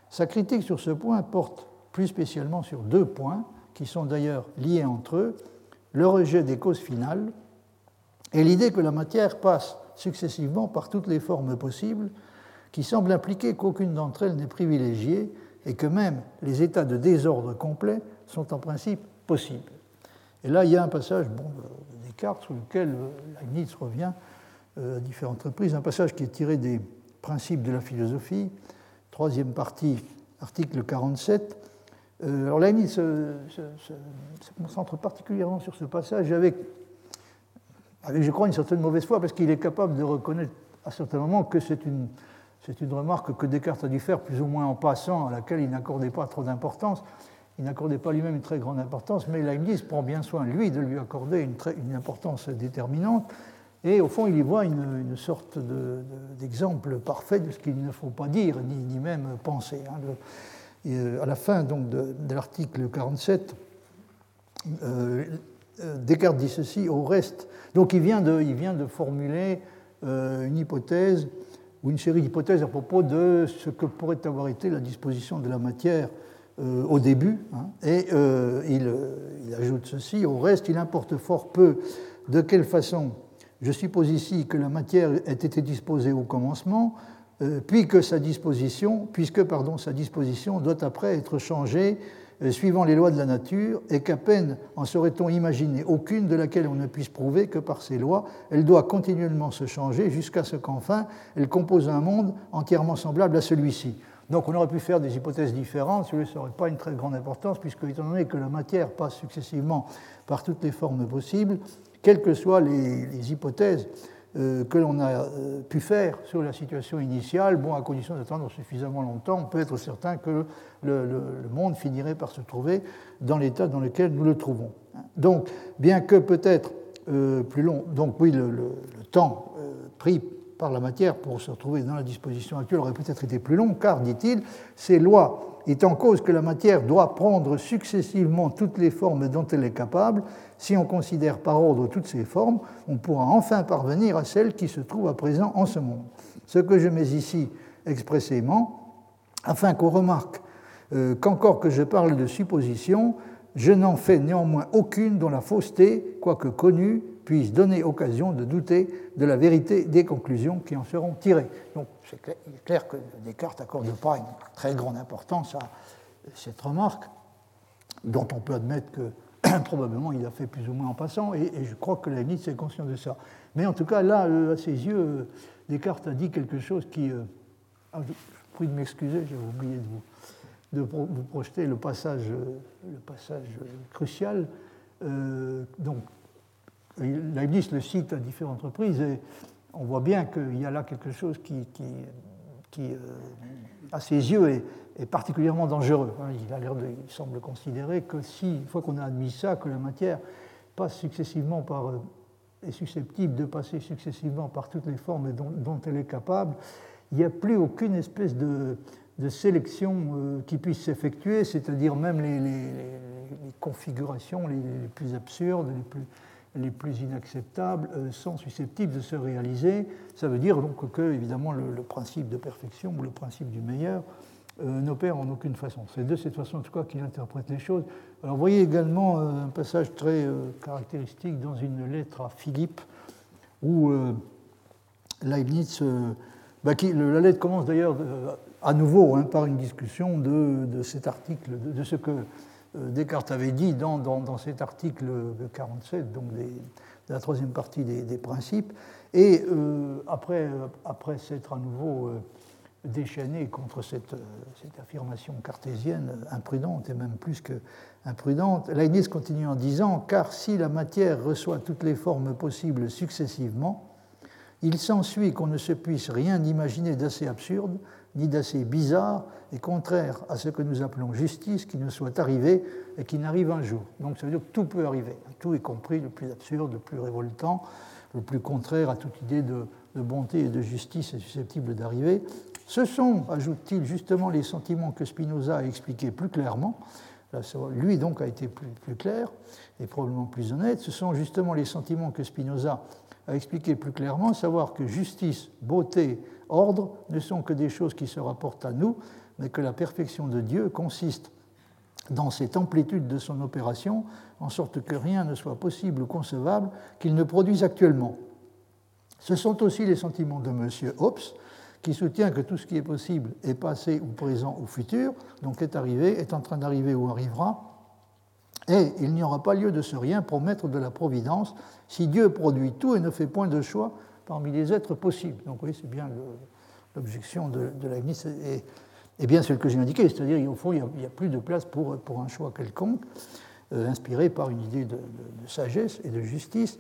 Sa critique sur ce point porte plus spécialement sur deux points qui sont d'ailleurs liés entre eux, le rejet des causes finales et l'idée que la matière passe successivement par toutes les formes possibles, qui semble impliquer qu'aucune d'entre elles n'est privilégiée et que même les états de désordre complet sont en principe possibles. Et là, il y a un passage bon, de Descartes sur lequel euh, Leibniz revient euh, à différentes reprises, un passage qui est tiré des principes de la philosophie, troisième partie, article 47. Euh, alors Leibniz se, concentre particulièrement sur ce passage avec, avec, je crois, une certaine mauvaise foi, parce qu'il est capable de reconnaître à certains moments que c'est une, c'est une remarque que Descartes a dû faire plus ou moins en passant, à laquelle il n'accordait pas trop d'importance. Il n'accordait pas lui-même une très grande importance, mais Leibniz prend bien soin, lui, de lui accorder une, importance déterminante. Et au fond, il y voit une, sorte d'exemple parfait de ce qu'il ne faut pas dire, ni, même penser. Hein. Euh, à la fin donc, de, l'article 47, euh, euh, Descartes dit ceci au reste. Donc il vient de, il vient de formuler une hypothèse ou une série d'hypothèses à propos de ce que pourrait avoir été la disposition de la matière euh, au début. Hein. et euh, il, il, ajoute ceci, au reste, il importe fort peu de quelle façon, je suppose ici que la matière ait été disposée au commencement, euh, puis que sa disposition, puisque pardon, sa disposition doit après être changée suivant les lois de la nature, et qu'à peine en serait-on imaginé aucune de laquelle on ne puisse prouver que par ces lois, elle doit continuellement se changer jusqu'à ce qu'enfin elle compose un monde entièrement semblable à celui-ci. Donc on aurait pu faire des hypothèses différentes, ça n'aurait pas une très grande importance, puisque étant donné que la matière passe successivement par toutes les formes possibles, quelles que soient les, hypothèses euh, que l'on a euh, pu faire sur la situation initiale, bon, à condition d'attendre suffisamment longtemps, on peut être certain que le, monde finirait par se trouver dans l'état dans lequel nous le trouvons. Donc, bien que peut-être euh, plus long, donc oui, le temps pris par la matière pour se retrouver dans la disposition actuelle aurait peut-être été plus long, car, dit-il, ces lois étant cause que la matière doit prendre successivement toutes les formes dont elle est capable, si on considère par ordre toutes ces formes, on pourra enfin parvenir à celle qui se trouve à présent en ce monde. Ce que je mets ici expressément, afin qu'on remarque euh, qu'encore que je parle de supposition, je n'en fais néanmoins aucune dont la fausseté, quoique connue, puisse donner occasion de douter de la vérité des conclusions qui en seront tirées. Donc c'est clair, que Descartes n'accorde pas une très grande importance à cette remarque, dont on peut admettre que Probablement, il a fait plus ou moins en passant, et, je crois que Leibniz est conscient de ça. Mais en tout cas, là, à ses yeux, Descartes a dit quelque chose qui. Ah, je prie de m'excuser, j'ai oublié de vous de vous projeter le passage, le passage crucial. Euh, donc, Leibniz le cite à différentes reprises et on voit bien qu'il y a là quelque chose qui, euh, à ses yeux, est, particulièrement dangereux. Hein. Il, a de, semble considérer que si, une fois qu'on a admis ça, que la matière passe successivement par, euh, est susceptible de passer successivement par toutes les formes dont, elle est capable, il n'y a plus aucune espèce de, sélection euh, qui puisse s'effectuer, c'est-à-dire même les, configurations les, plus absurdes, les plus, les plus inacceptables, euh, sont susceptibles de se réaliser. Ça veut dire donc que, évidemment, le, principe de perfection ou le principe du meilleur euh, n'opère en aucune façon. C'est de cette façon, en tout cas, qu'il interprète les choses. Alors, vous voyez également un passage très caractéristique dans une lettre à Philippe, où Leibniz. Bah, la lettre commence d'ailleurs à nouveau hein, par une discussion de, cet article, de, ce que euh, Descartes avait dit dans, dans, cet article 47, donc de la troisième partie des, principes. Et euh, après, après s'être à nouveau euh, déchaîné contre cette, cette, affirmation cartésienne imprudente, et même plus que imprudente, Leibniz continue en disant Car si la matière reçoit toutes les formes possibles successivement, il s'ensuit qu'on ne se puisse rien imaginer d'assez absurde ni d'assez bizarre et contraire à ce que nous appelons justice qui nous soit arrivé et qui n'arrive un jour. Donc ça veut dire que tout peut arriver, tout y compris le plus absurde, le plus révoltant, le plus contraire à toute idée de, bonté et de justice est susceptible d'arriver. Ce sont, ajoute-t-il, justement les sentiments que Spinoza a expliqués plus clairement. lui donc a été plus, plus clair et probablement plus honnête. Ce sont justement les sentiments que Spinoza a expliqué plus clairement, savoir que justice, beauté, ordre ne sont que des choses qui se rapportent à nous, mais que la perfection de Dieu consiste dans cette amplitude de son opération, en sorte que rien ne soit possible ou concevable qu'il ne produise actuellement. Ce sont aussi les sentiments de M. Hobbes, qui soutient que tout ce qui est possible est passé ou présent ou futur, donc est arrivé, est en train d'arriver ou arrivera, et il n'y aura pas lieu de se rien promettre de la providence si Dieu produit tout et ne fait point de choix parmi les êtres possibles. Donc oui, c'est bien l'objection de, de et, bien celle que j'ai indiquée, c'est-à-dire qu'au fond, il n'y a, plus de place pour, pour un choix quelconque, euh, inspiré par une idée de, sagesse et de justice.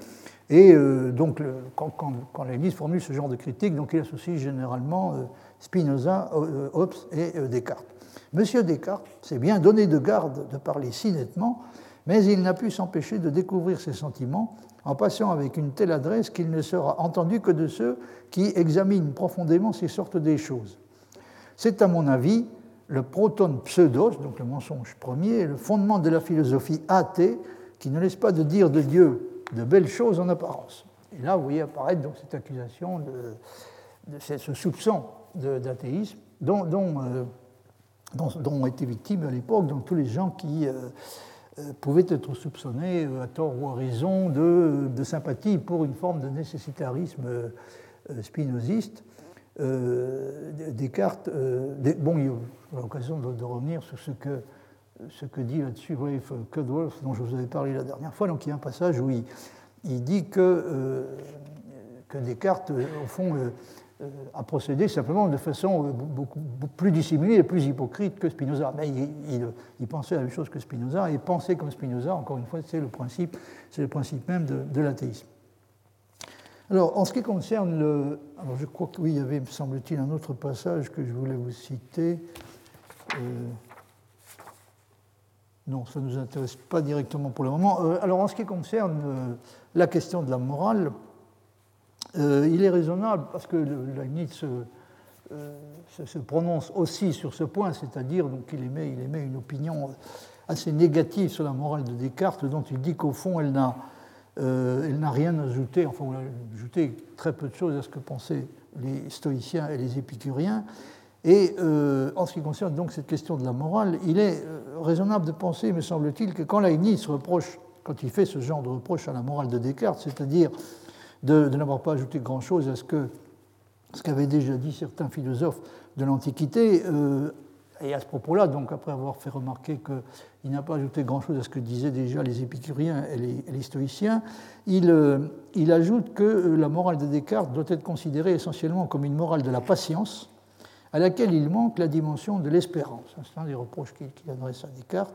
Et euh, donc, quand, quand, quand, formule ce genre de critique, donc il associe généralement euh, Spinoza, Hobbes et Descartes. Monsieur Descartes s'est bien donné de garde de parler si nettement, mais il n'a pu s'empêcher de découvrir ses sentiments en passant avec une telle adresse qu'il ne sera entendu que de ceux qui examinent profondément ces sortes des choses. C'est à mon avis le proton pseudos, donc le mensonge premier, le fondement de la philosophie athée qui ne laisse pas de dire de Dieu de belles choses en apparence. Et là, vous voyez apparaître donc cette accusation, de, ce soupçon d'athéisme dont, euh, ont été victimes à l'époque tous les gens qui euh, euh, pouvaient être soupçonnés, euh, à tort ou à raison, de, sympathie pour une forme de nécessitarisme euh, spinoziste. Descartes, bon, il y a l'occasion de, revenir sur ce que, ce que dit là-dessus Rafe Cudworth, dont je vous avais parlé la dernière fois. Donc il y a un passage où il, il dit que, que Descartes, au fond, a procédé simplement de façon euh, beaucoup, plus dissimulée et plus hypocrite que Spinoza. Mais il, pensait la même chose que Spinoza, et penser comme Spinoza, encore une fois, c'est le principe, c'est le principe même de, l'athéisme. Alors, en ce qui concerne le. Alors, je crois que oui, il y avait, me semble-t-il, un autre passage que je voulais vous citer. Euh, non, ça ne nous intéresse pas directement pour le moment. Euh, alors, en ce qui concerne la question de la morale, euh, il est raisonnable, parce que Leibniz euh, se, prononce aussi sur ce point, c'est-à-dire qu'il émet, il émet une opinion assez négative sur la morale de Descartes, dont il dit qu'au fond, elle n'a euh, rien ajouté, enfin, elle a ajouté très peu de choses à ce que pensaient les stoïciens et les épicuriens. Et en ce qui concerne donc cette question de la morale, il est raisonnable de penser, me semble-t-il, que quand Leibniz reproche, quand il fait ce genre de reproche à la morale de Descartes, c'est-à-dire de, n'avoir pas ajouté grand-chose à ce que ce qu'avaient déjà dit certains philosophes de l'Antiquité, euh, et à ce propos-là, donc après avoir fait remarquer qu'il n'a pas ajouté grand-chose à ce que disaient déjà les épicuriens et les, stoïciens, il, euh, il, ajoute que euh, la morale de Descartes doit être considérée essentiellement comme une morale de la patience, à laquelle il manque la dimension de l'espérance. C'est un des reproches qu'il adresse à Descartes.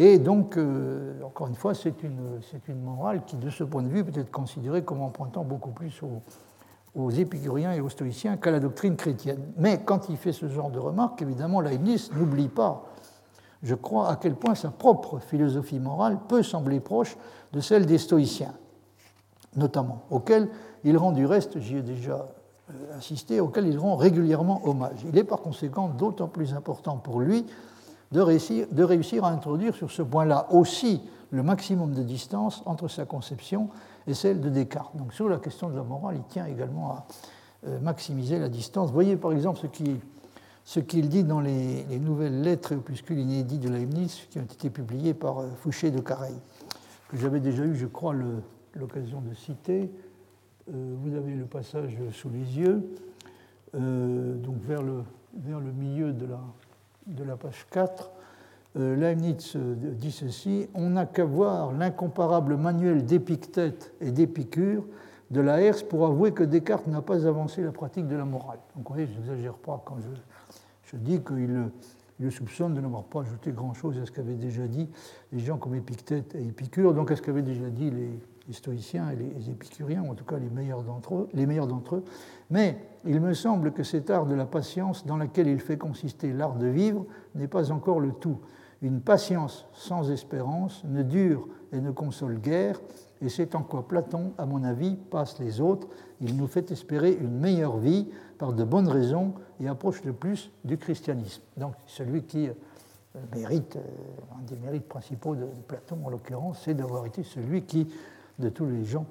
Et donc, euh, encore une fois, c'est une, une, morale qui, de ce point de vue, peut être considérée comme empruntant beaucoup plus aux, aux épicuriens et aux stoïciens qu'à la doctrine chrétienne. Mais quand il fait ce genre de remarques, évidemment, Leibniz n'oublie pas, je crois, à quel point sa propre philosophie morale peut sembler proche de celle des stoïciens, notamment, auxquels il rend du reste, j'y ai déjà euh, assisté, auxquels il rend régulièrement hommage. Il est par conséquent d'autant plus important pour lui de réussir, à introduire sur ce point-là aussi le maximum de distance entre sa conception et celle de Descartes. Donc sur la question de la morale, il tient également à euh, maximiser la distance. Voyez par exemple ce qu'il dit dans les, nouvelles lettres et opuscules inédits de Leibniz qui ont été publiés par euh, Fouché de Careil, que j'avais déjà eu, je crois, l'occasion de citer. Euh, vous avez le passage sous les yeux, donc vers le milieu de la, de la page 4. Euh, Leibniz euh, dit ceci On n'a qu'à voir l'incomparable manuel d'Épictète et d'Épicure de la Herse pour avouer que Descartes n'a pas avancé la pratique de la morale. Donc, vous voyez, je n'exagère pas quand je, dis qu'il le soupçonne de n'avoir pas ajouté grand-chose à ce qu'avaient déjà dit les gens comme Épictète et Épicure, donc à ce qu'avaient déjà dit les, stoïciens et les, épicuriens, en tout cas les meilleurs d'entre eux, les meilleurs d'entre eux. Mais il me semble que cet art de la patience dans laquelle il fait consister l'art de vivre n'est pas encore le tout. Une patience sans espérance ne dure et ne console guère, et c'est en quoi Platon, à mon avis, passe les autres. Il nous fait espérer une meilleure vie par de bonnes raisons et approche le plus du christianisme. Donc celui qui euh, mérite, euh, un des mérites principaux de Platon en l'occurrence, c'est d'avoir été celui qui, de tous les gens,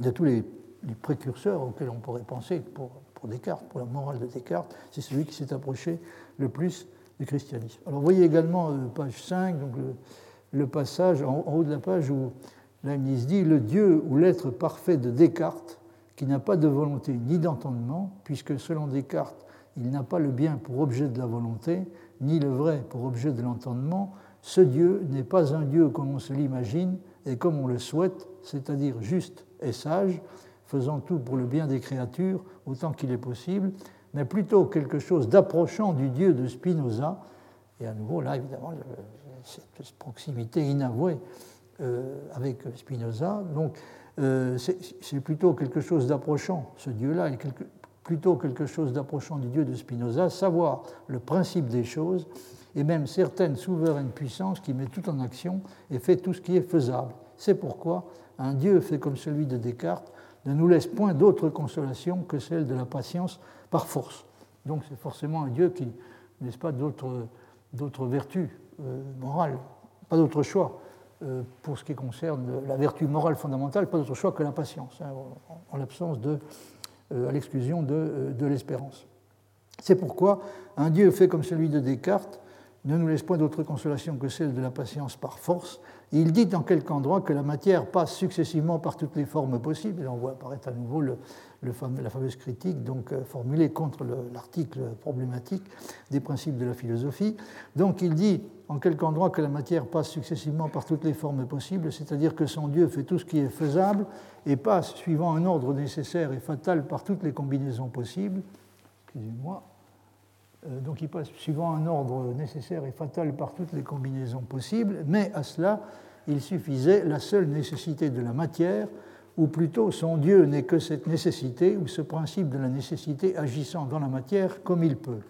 de tous les, précurseurs auxquels on pourrait penser pour, pour Descartes, pour la morale de Descartes, c'est celui qui s'est approché le plus christianisme. Alors vous voyez également, euh, page 5, donc le, passage en, haut de la page où Leibniz dit Le Dieu ou l'être parfait de Descartes, qui n'a pas de volonté ni d'entendement, puisque selon Descartes, il n'a pas le bien pour objet de la volonté, ni le vrai pour objet de l'entendement, ce Dieu n'est pas un Dieu comme on se l'imagine et comme on le souhaite, c'est-à-dire juste et sage, faisant tout pour le bien des créatures autant qu'il est possible, mais plutôt quelque chose d'approchant du Dieu de Spinoza. Et à nouveau, là, évidemment, cette proximité inavouée euh, avec Spinoza. Donc, euh, c'est plutôt quelque chose d'approchant, ce Dieu-là, est plutôt quelque chose d'approchant du Dieu de Spinoza, savoir le principe des choses et même certaines souveraines puissances qui met tout en action et fait tout ce qui est faisable. C'est pourquoi un Dieu fait comme celui de Descartes ne nous laisse point d'autre consolation que celle de la patience par force. Donc c'est forcément un Dieu qui ne pas d'autres vertus euh, morales, pas d'autre choix euh, pour ce qui concerne la vertu morale fondamentale, pas d'autre choix que la patience, hein, en, l'absence de, euh, à l'exclusion de, de l'espérance. C'est pourquoi un Dieu fait comme celui de Descartes ne nous laisse point d'autre consolation que celle de la patience par force. Il dit en quelque endroit que la matière passe successivement par toutes les formes possibles, on voit apparaître à nouveau la fameuse critique donc euh, formulée contre l'article problématique des principes de la philosophie. Donc il dit en quelque endroit que la matière passe successivement par toutes les formes possibles, c'est-à-dire que son Dieu fait tout ce qui est faisable et passe suivant un ordre nécessaire et fatal par toutes les combinaisons possibles. Excusez-moi. Euh, donc il passe suivant un ordre nécessaire et fatal par toutes les combinaisons possibles, mais à cela, il suffisait la seule nécessité de la matière ou plutôt son Dieu n'est que cette nécessité ou ce principe de la nécessité agissant dans la matière comme il peut.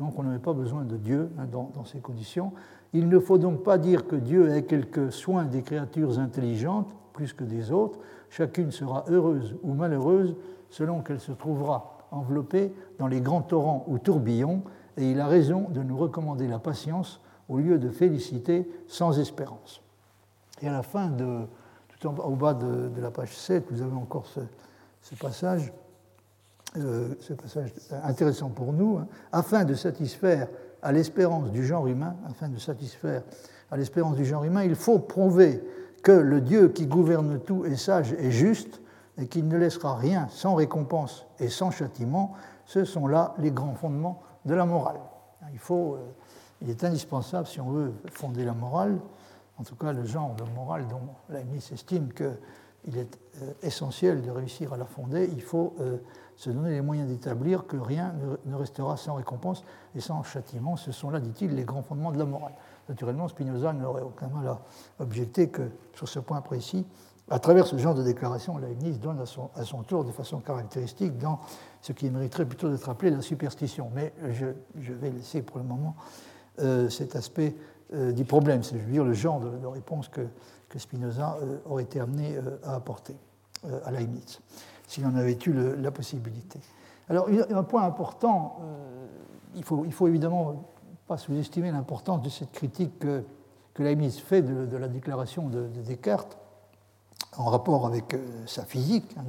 Donc on n'avait pas besoin de Dieu hein, dans, ces conditions. Il ne faut donc pas dire que Dieu ait quelques soins des créatures intelligentes plus que des autres. Chacune sera heureuse ou malheureuse selon qu'elle se trouvera enveloppée dans les grands torrents ou tourbillons, et il a raison de nous recommander la patience au lieu de féliciter sans espérance. Et à la fin de, au bas de, la page 7, vous avez encore ce, passage, euh, ce passage intéressant pour nous, hein. afin de satisfaire à l'espérance du genre humain, afin de satisfaire à l'espérance du genre humain, il faut prouver que le Dieu qui gouverne tout est sage et juste, et qu'il ne laissera rien sans récompense et sans châtiment. Ce sont là les grands fondements de la morale. Il, faut, il est indispensable, si on veut fonder la morale, en tout cas le genre de morale dont Leibniz estime qu'il est essentiel de réussir à la fonder, il faut se donner les moyens d'établir que rien ne restera sans récompense et sans châtiment. Ce sont là, dit-il, les grands fondements de la morale. Naturellement, Spinoza n'aurait aucun mal à objecter que sur ce point précis, à travers ce genre de déclaration, Leibniz donne à son, tour de façon caractéristique dans ce qui mériterait plutôt d'être appelé la superstition. Mais je, vais laisser pour le moment euh, cet aspect euh, du problème, c'est-à-dire le genre de, réponse que, Spinoza euh, aurait été amené à apporter à Leibniz s'il en avait eu la possibilité. Alors, un point important, il ne faut, évidemment pas sous-estimer l'importance de cette critique que, Leibniz fait de, la déclaration de, Descartes en rapport avec euh, sa physique, hein,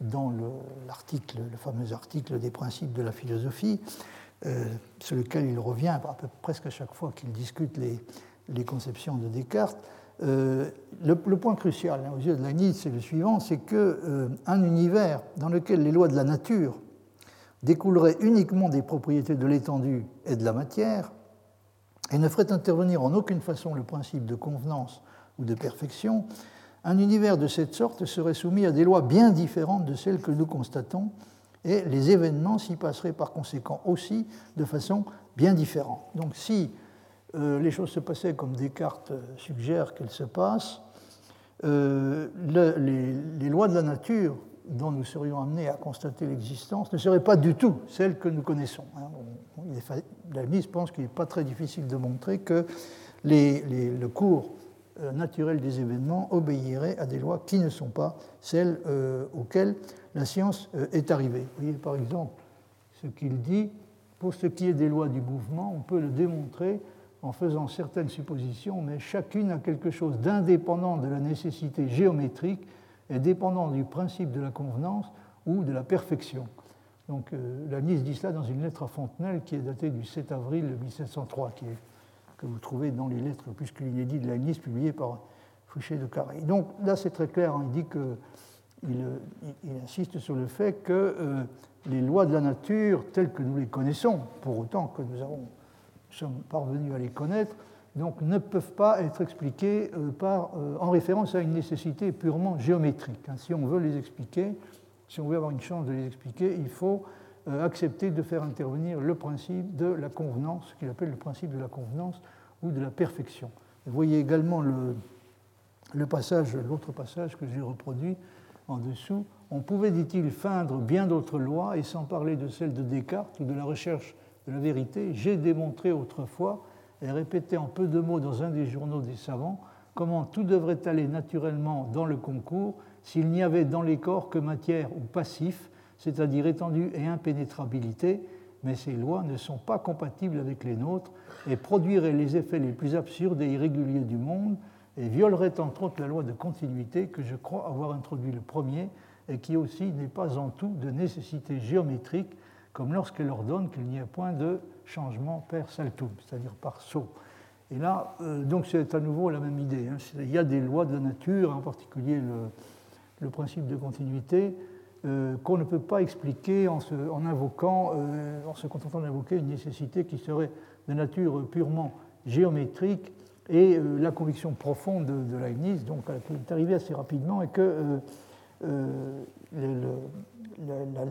dans, le, l'article, le, fameux article des principes de la philosophie, euh, sur lequel il revient à peu, presque à chaque fois qu'il discute les, conceptions de Descartes. Euh, le, point crucial hein, aux yeux de Leibniz, c'est le suivant, c'est qu'un univers dans lequel les lois de la nature découleraient uniquement des propriétés de l'étendue et de la matière, et ne ferait intervenir en aucune façon le principe de convenance ou de perfection, un univers de cette sorte serait soumis à des lois bien différentes de celles que nous constatons, et les événements s'y passeraient par conséquent aussi de façon bien différente. Donc si euh, les choses se passaient comme Descartes suggère qu'elles se passent, euh, le, les, lois de la nature dont nous serions amenés à constater l'existence ne seraient pas du tout celles que nous connaissons. Hein. La mise pense qu'il n'est pas très difficile de montrer que le cours euh, naturel des événements obéirait à des lois qui ne sont pas celles euh, auxquelles la science euh, est arrivée. Vous voyez par exemple ce qu'il dit, pour ce qui est des lois du mouvement, on peut le démontrer en faisant certaines suppositions, mais chacune a quelque chose d'indépendant de la nécessité géométrique et dépendant du principe de la convenance ou de la perfection. Donc euh, la Nice dit cela dans une lettre à Fontenelle qui est datée du 7 avril 1703, qui est, que vous trouvez dans les lettres plus que inédites de Nice publiées par Fouché de Carré. Donc là c'est très clair, hein, il dit que il, il, insiste sur le fait que euh, les lois de la nature, telles que nous les connaissons, pour autant que nous avons sommes parvenus à les connaître, donc ne peuvent pas être expliqués euh, par, euh, en référence à une nécessité purement géométrique. Hein. Si on veut les expliquer, si on veut avoir une chance de les expliquer, il faut euh, accepter de faire intervenir le principe de la convenance, ce qu'il appelle le principe de la convenance ou de la perfection. Vous voyez également le, le passage, l'autre passage que j'ai reproduit en dessous. On pouvait, dit-il, feindre bien d'autres lois, et sans parler de celle de Descartes ou de la recherche de la vérité, j'ai démontré autrefois et répété en peu de mots dans un des journaux des savants comment tout devrait aller naturellement dans le concours s'il n'y avait dans les corps que matière ou passif, c'est-à-dire étendue et impénétrabilité, mais ces lois ne sont pas compatibles avec les nôtres et produiraient les effets les plus absurdes et irréguliers du monde et violeraient entre autres la loi de continuité que je crois avoir introduit le premier et qui aussi n'est pas en tout de nécessité géométrique comme lorsqu'elle ordonne qu'il n'y ait point de changement per saltum, c'est-à-dire par saut. Et là, euh, donc c'est à nouveau la même idée. Hein. Il y a des lois de la nature, en particulier le, le principe de continuité, euh, qu'on ne peut pas expliquer euh, en se contentant d'invoquer une nécessité qui serait de nature purement géométrique. Et euh, la conviction profonde de, Leibniz, donc, qui est arrivée assez rapidement, est que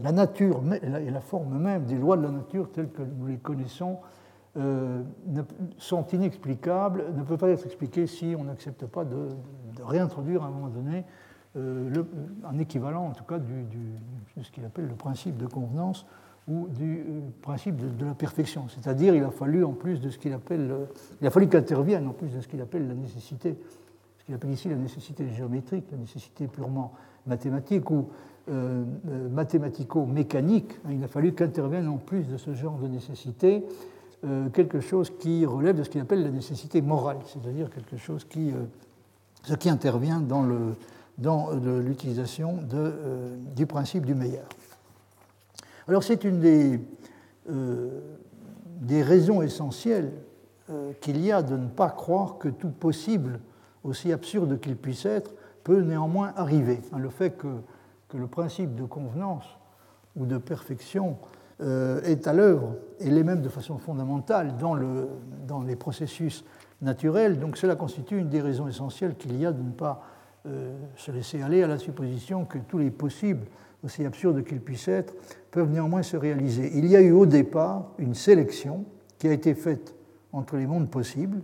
la, nature et la forme même des lois de la nature telles que nous les connaissons sont inexplicables, ne peuvent pas être expliquées si on n'accepte pas de, de, réintroduire à un moment donné le, un équivalent, en tout cas, du, de ce qu'il appelle le principe de convenance ou du euh, principe de, la perfection. C'est-à-dire, il a fallu, en plus de ce qu'il appelle, il a fallu qu'intervienne, en plus de ce qu'il appelle la nécessité, ce qu'il appelle ici la nécessité géométrique, la nécessité purement mathématique ou euh, euh, mathématico-mécanique, hein, il a fallu qu'intervienne en plus de ce genre de nécessité euh, quelque chose qui relève de ce qu'il appelle la nécessité morale, c'est-à-dire quelque chose qui, euh, ce qui intervient dans, le, dans l'utilisation euh, du principe du meilleur. Alors c'est une des, des, raisons essentielles qu'il y a de ne pas croire que tout possible, aussi absurde qu'il puisse être, peut néanmoins arriver. Hein, le fait que que le principe de convenance ou de perfection euh, est à l'œuvre, et l'est même de façon fondamentale dans, le, dans, les processus naturels. Donc cela constitue une des raisons essentielles qu'il y a de ne pas euh, se laisser aller à la supposition que tous les possibles, aussi absurdes qu'ils puissent être, peuvent néanmoins se réaliser. Il y a eu au départ une sélection qui a été faite entre les mondes possibles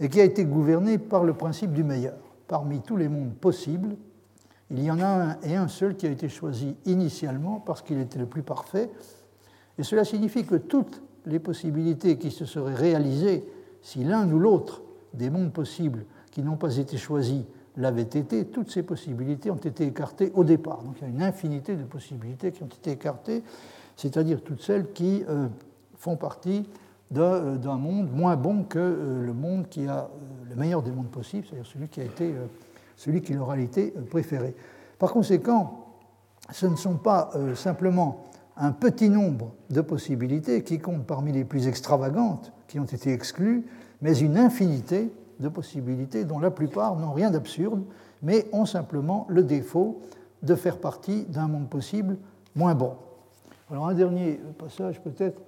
et qui a été gouvernée par le principe du meilleur. Parmi tous les mondes possibles, il y en a un et un seul qui a été choisi initialement parce qu'il était le plus parfait, et cela signifie que toutes les possibilités qui se seraient réalisées si l'un ou l'autre des mondes possibles qui n'ont pas été choisis l'avaient été, toutes ces possibilités ont été écartées au départ. Donc il y a une infinité de possibilités qui ont été écartées, c'est-à-dire toutes celles qui euh, font partie euh, d'un monde moins bon que euh, le monde qui a le meilleur des mondes possibles, c'est-à-dire celui qui a été celui qui leur a été préféré. Par conséquent, ce ne sont pas simplement un petit nombre de possibilités qui comptent parmi les plus extravagantes qui ont été exclues, mais une infinité de possibilités dont la plupart n'ont rien d'absurde, mais ont simplement le défaut de faire partie d'un monde possible moins bon. Alors un dernier passage peut-être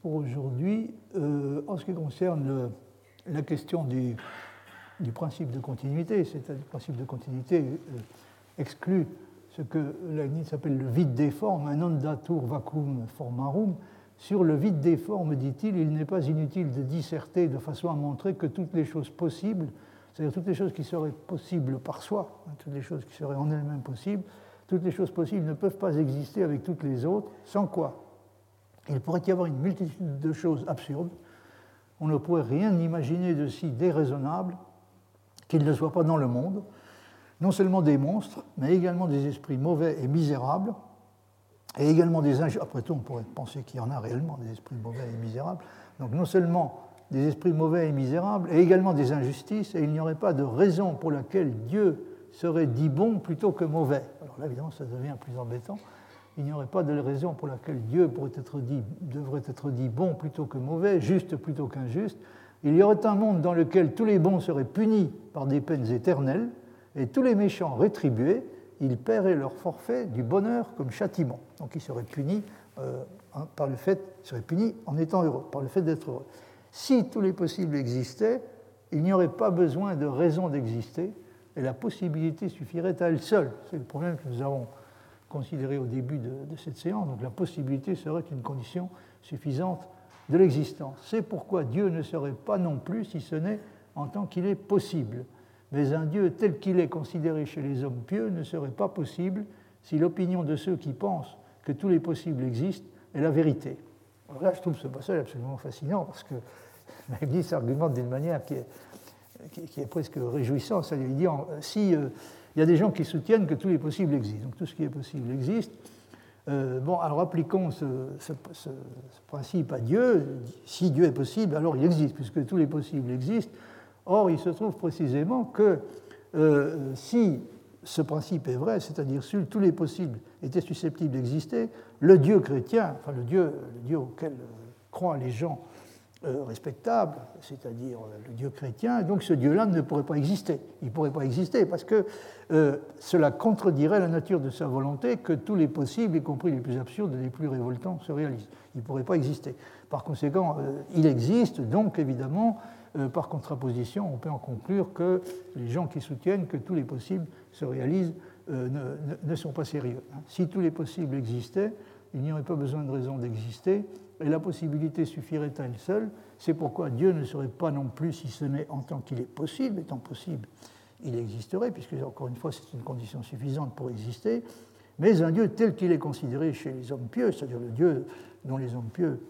pour aujourd'hui, euh, en ce qui concerne la question du, principe de continuité, c'est-à-dire le principe de continuité euh, exclut ce que Leibniz appelle le vide des formes, un ondatur vacuum formarum. Sur le vide des formes, dit-il, il, n'est pas inutile de disserter de façon à montrer que toutes les choses possibles, c'est-à-dire toutes les choses qui seraient possibles par soi, hein, toutes les choses qui seraient en elles-mêmes possibles, toutes les choses possibles ne peuvent pas exister avec toutes les autres, sans quoi il pourrait y avoir une multitude de choses absurdes. On ne pourrait rien imaginer de si déraisonnable qu'il ne soit pas dans le monde non seulement des monstres, mais également des esprits mauvais et misérables, et également des injustices. Après tout, on pourrait penser qu'il y en a réellement des esprits mauvais et misérables. Donc non seulement des esprits mauvais et misérables, et également des injustices, et il n'y aurait pas de raison pour laquelle Dieu serait dit bon plutôt que mauvais. Alors là, évidemment, ça devient plus embêtant. Il n'y aurait pas de raison pour laquelle Dieu pourrait être dit, devrait être dit bon plutôt que mauvais, juste plutôt qu'injuste. Il y aurait un monde dans lequel tous les bons seraient punis par des peines éternelles, et tous les méchants rétribués, ils paieraient leur forfait du bonheur comme châtiment. Donc ils seraient punis euh, par le fait, seraient punis en étant heureux, par le fait d'être heureux. Si tous les possibles existaient, il n'y aurait pas besoin de raison d'exister, et la possibilité suffirait à elle seule. C'est le problème que nous avons considéré au début de, de cette séance. Donc la possibilité serait une condition suffisante de l'existence. C'est pourquoi Dieu ne serait pas non plus, si ce n'est en tant qu'il est possible mais un Dieu tel qu'il est considéré chez les hommes pieux ne serait pas possible si l'opinion de ceux qui pensent que tous les possibles existent est la vérité. Alors là, je trouve ce passage absolument fascinant parce que Leibniz argumente d'une manière qui est, qui, est, presque réjouissante. Lui dit si euh, il y a des gens qui soutiennent que tous les possibles existent, donc tout ce qui est possible existe. Euh, bon, alors appliquons ce, ce, principe à Dieu. Si Dieu est possible, alors il existe, puisque tous les possibles existent. Or, il se trouve précisément que euh, si ce principe est vrai, c'est-à-dire si tous les possibles étaient susceptibles d'exister, le Dieu chrétien, enfin le Dieu, auquel euh, croient les gens euh, respectables, c'est-à-dire le Dieu chrétien, donc ce Dieu-là ne pourrait pas exister. Il ne pourrait pas exister parce que cela contredirait la nature de sa volonté que tous les possibles, y compris les plus absurdes et les plus révoltants, se réalisent. Il ne pourrait pas exister. Par conséquent, il existe donc évidemment par contraposition, on peut en conclure que les gens qui soutiennent que tous les possibles se réalisent euh, ne, sont pas sérieux. Hein. Si tous les possibles existaient, il n'y aurait pas besoin de raison d'exister, et la possibilité suffirait à elle seule? C'est pourquoi Dieu ne serait pas non plus, si ce n'est en tant qu'il est possible, étant possible, il existerait, puisque encore une fois c'est une condition suffisante pour exister, mais un Dieu tel qu'il est considéré chez les hommes pieux, c'est-à-dire le Dieu dont les hommes pieux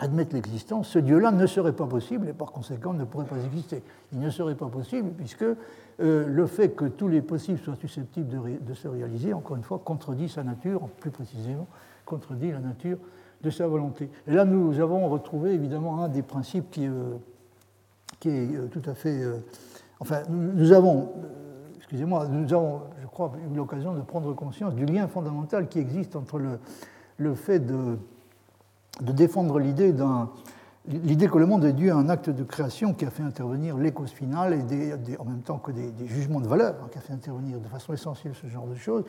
admettre l'existence, ce Dieu-là ne serait pas possible et par conséquent ne pourrait pas exister. Il ne serait pas possible puisque euh, le fait que tous les possibles soient susceptibles de, se réaliser, encore une fois, contredit sa nature, plus précisément, contredit la nature de sa volonté. Et là, nous avons retrouvé évidemment un des principes qui, euh, qui est euh, tout à fait... enfin, nous, avons, excusez-moi, nous avons, je crois, eu l'occasion de prendre conscience du lien fondamental qui existe entre le, le fait de de défendre l'idée que le monde est dû à un acte de création qui a fait intervenir les causes et en même temps que des, jugements de valeur, hein, qui a fait intervenir de façon essentielle ce genre de choses,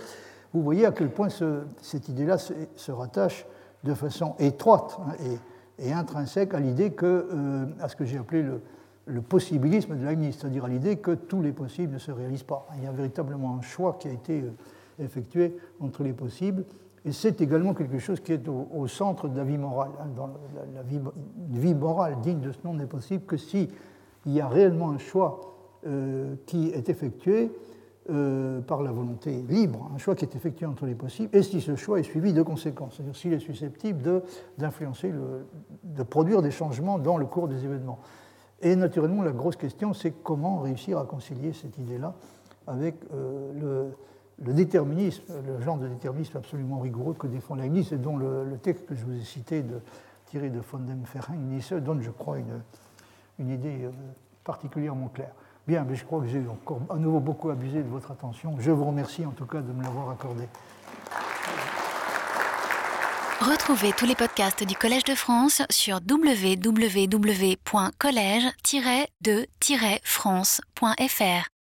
vous voyez à quel point cette idée-là se, rattache de façon étroite hein, et, intrinsèque à l'idée que, à ce que j'ai appelé le, possibilisme de Leibniz, c'est-à-dire à, l'idée que tous les possibles ne se réalisent pas. Il y a véritablement un choix qui a été effectué entre les possibles et c'est également quelque chose qui est au, centre de la vie morale. Hein. La, vie, une vie morale digne de ce nom n'est possible que s'il y a réellement un choix euh, qui est effectué euh, par la volonté libre, un choix qui est effectué entre les possibles, et si ce choix est suivi de conséquences, c'est-à-dire s'il est susceptible d'influencer, de, produire des changements dans le cours des événements. Et naturellement, la grosse question, c'est comment réussir à concilier cette idée-là avec euh, le le déterminisme, le genre de déterminisme absolument rigoureux que défend Leibniz et dont le, texte que je vous ai cité, de, tiré de von dem Nisse, donne, je crois, une, idée euh, particulièrement claire. Bien, mais je crois que j'ai encore à nouveau beaucoup abusé de votre attention. Je vous remercie en tout cas de me l'avoir accordé. Retrouvez tous les podcasts du Collège de France sur www.collège-de-france.fr.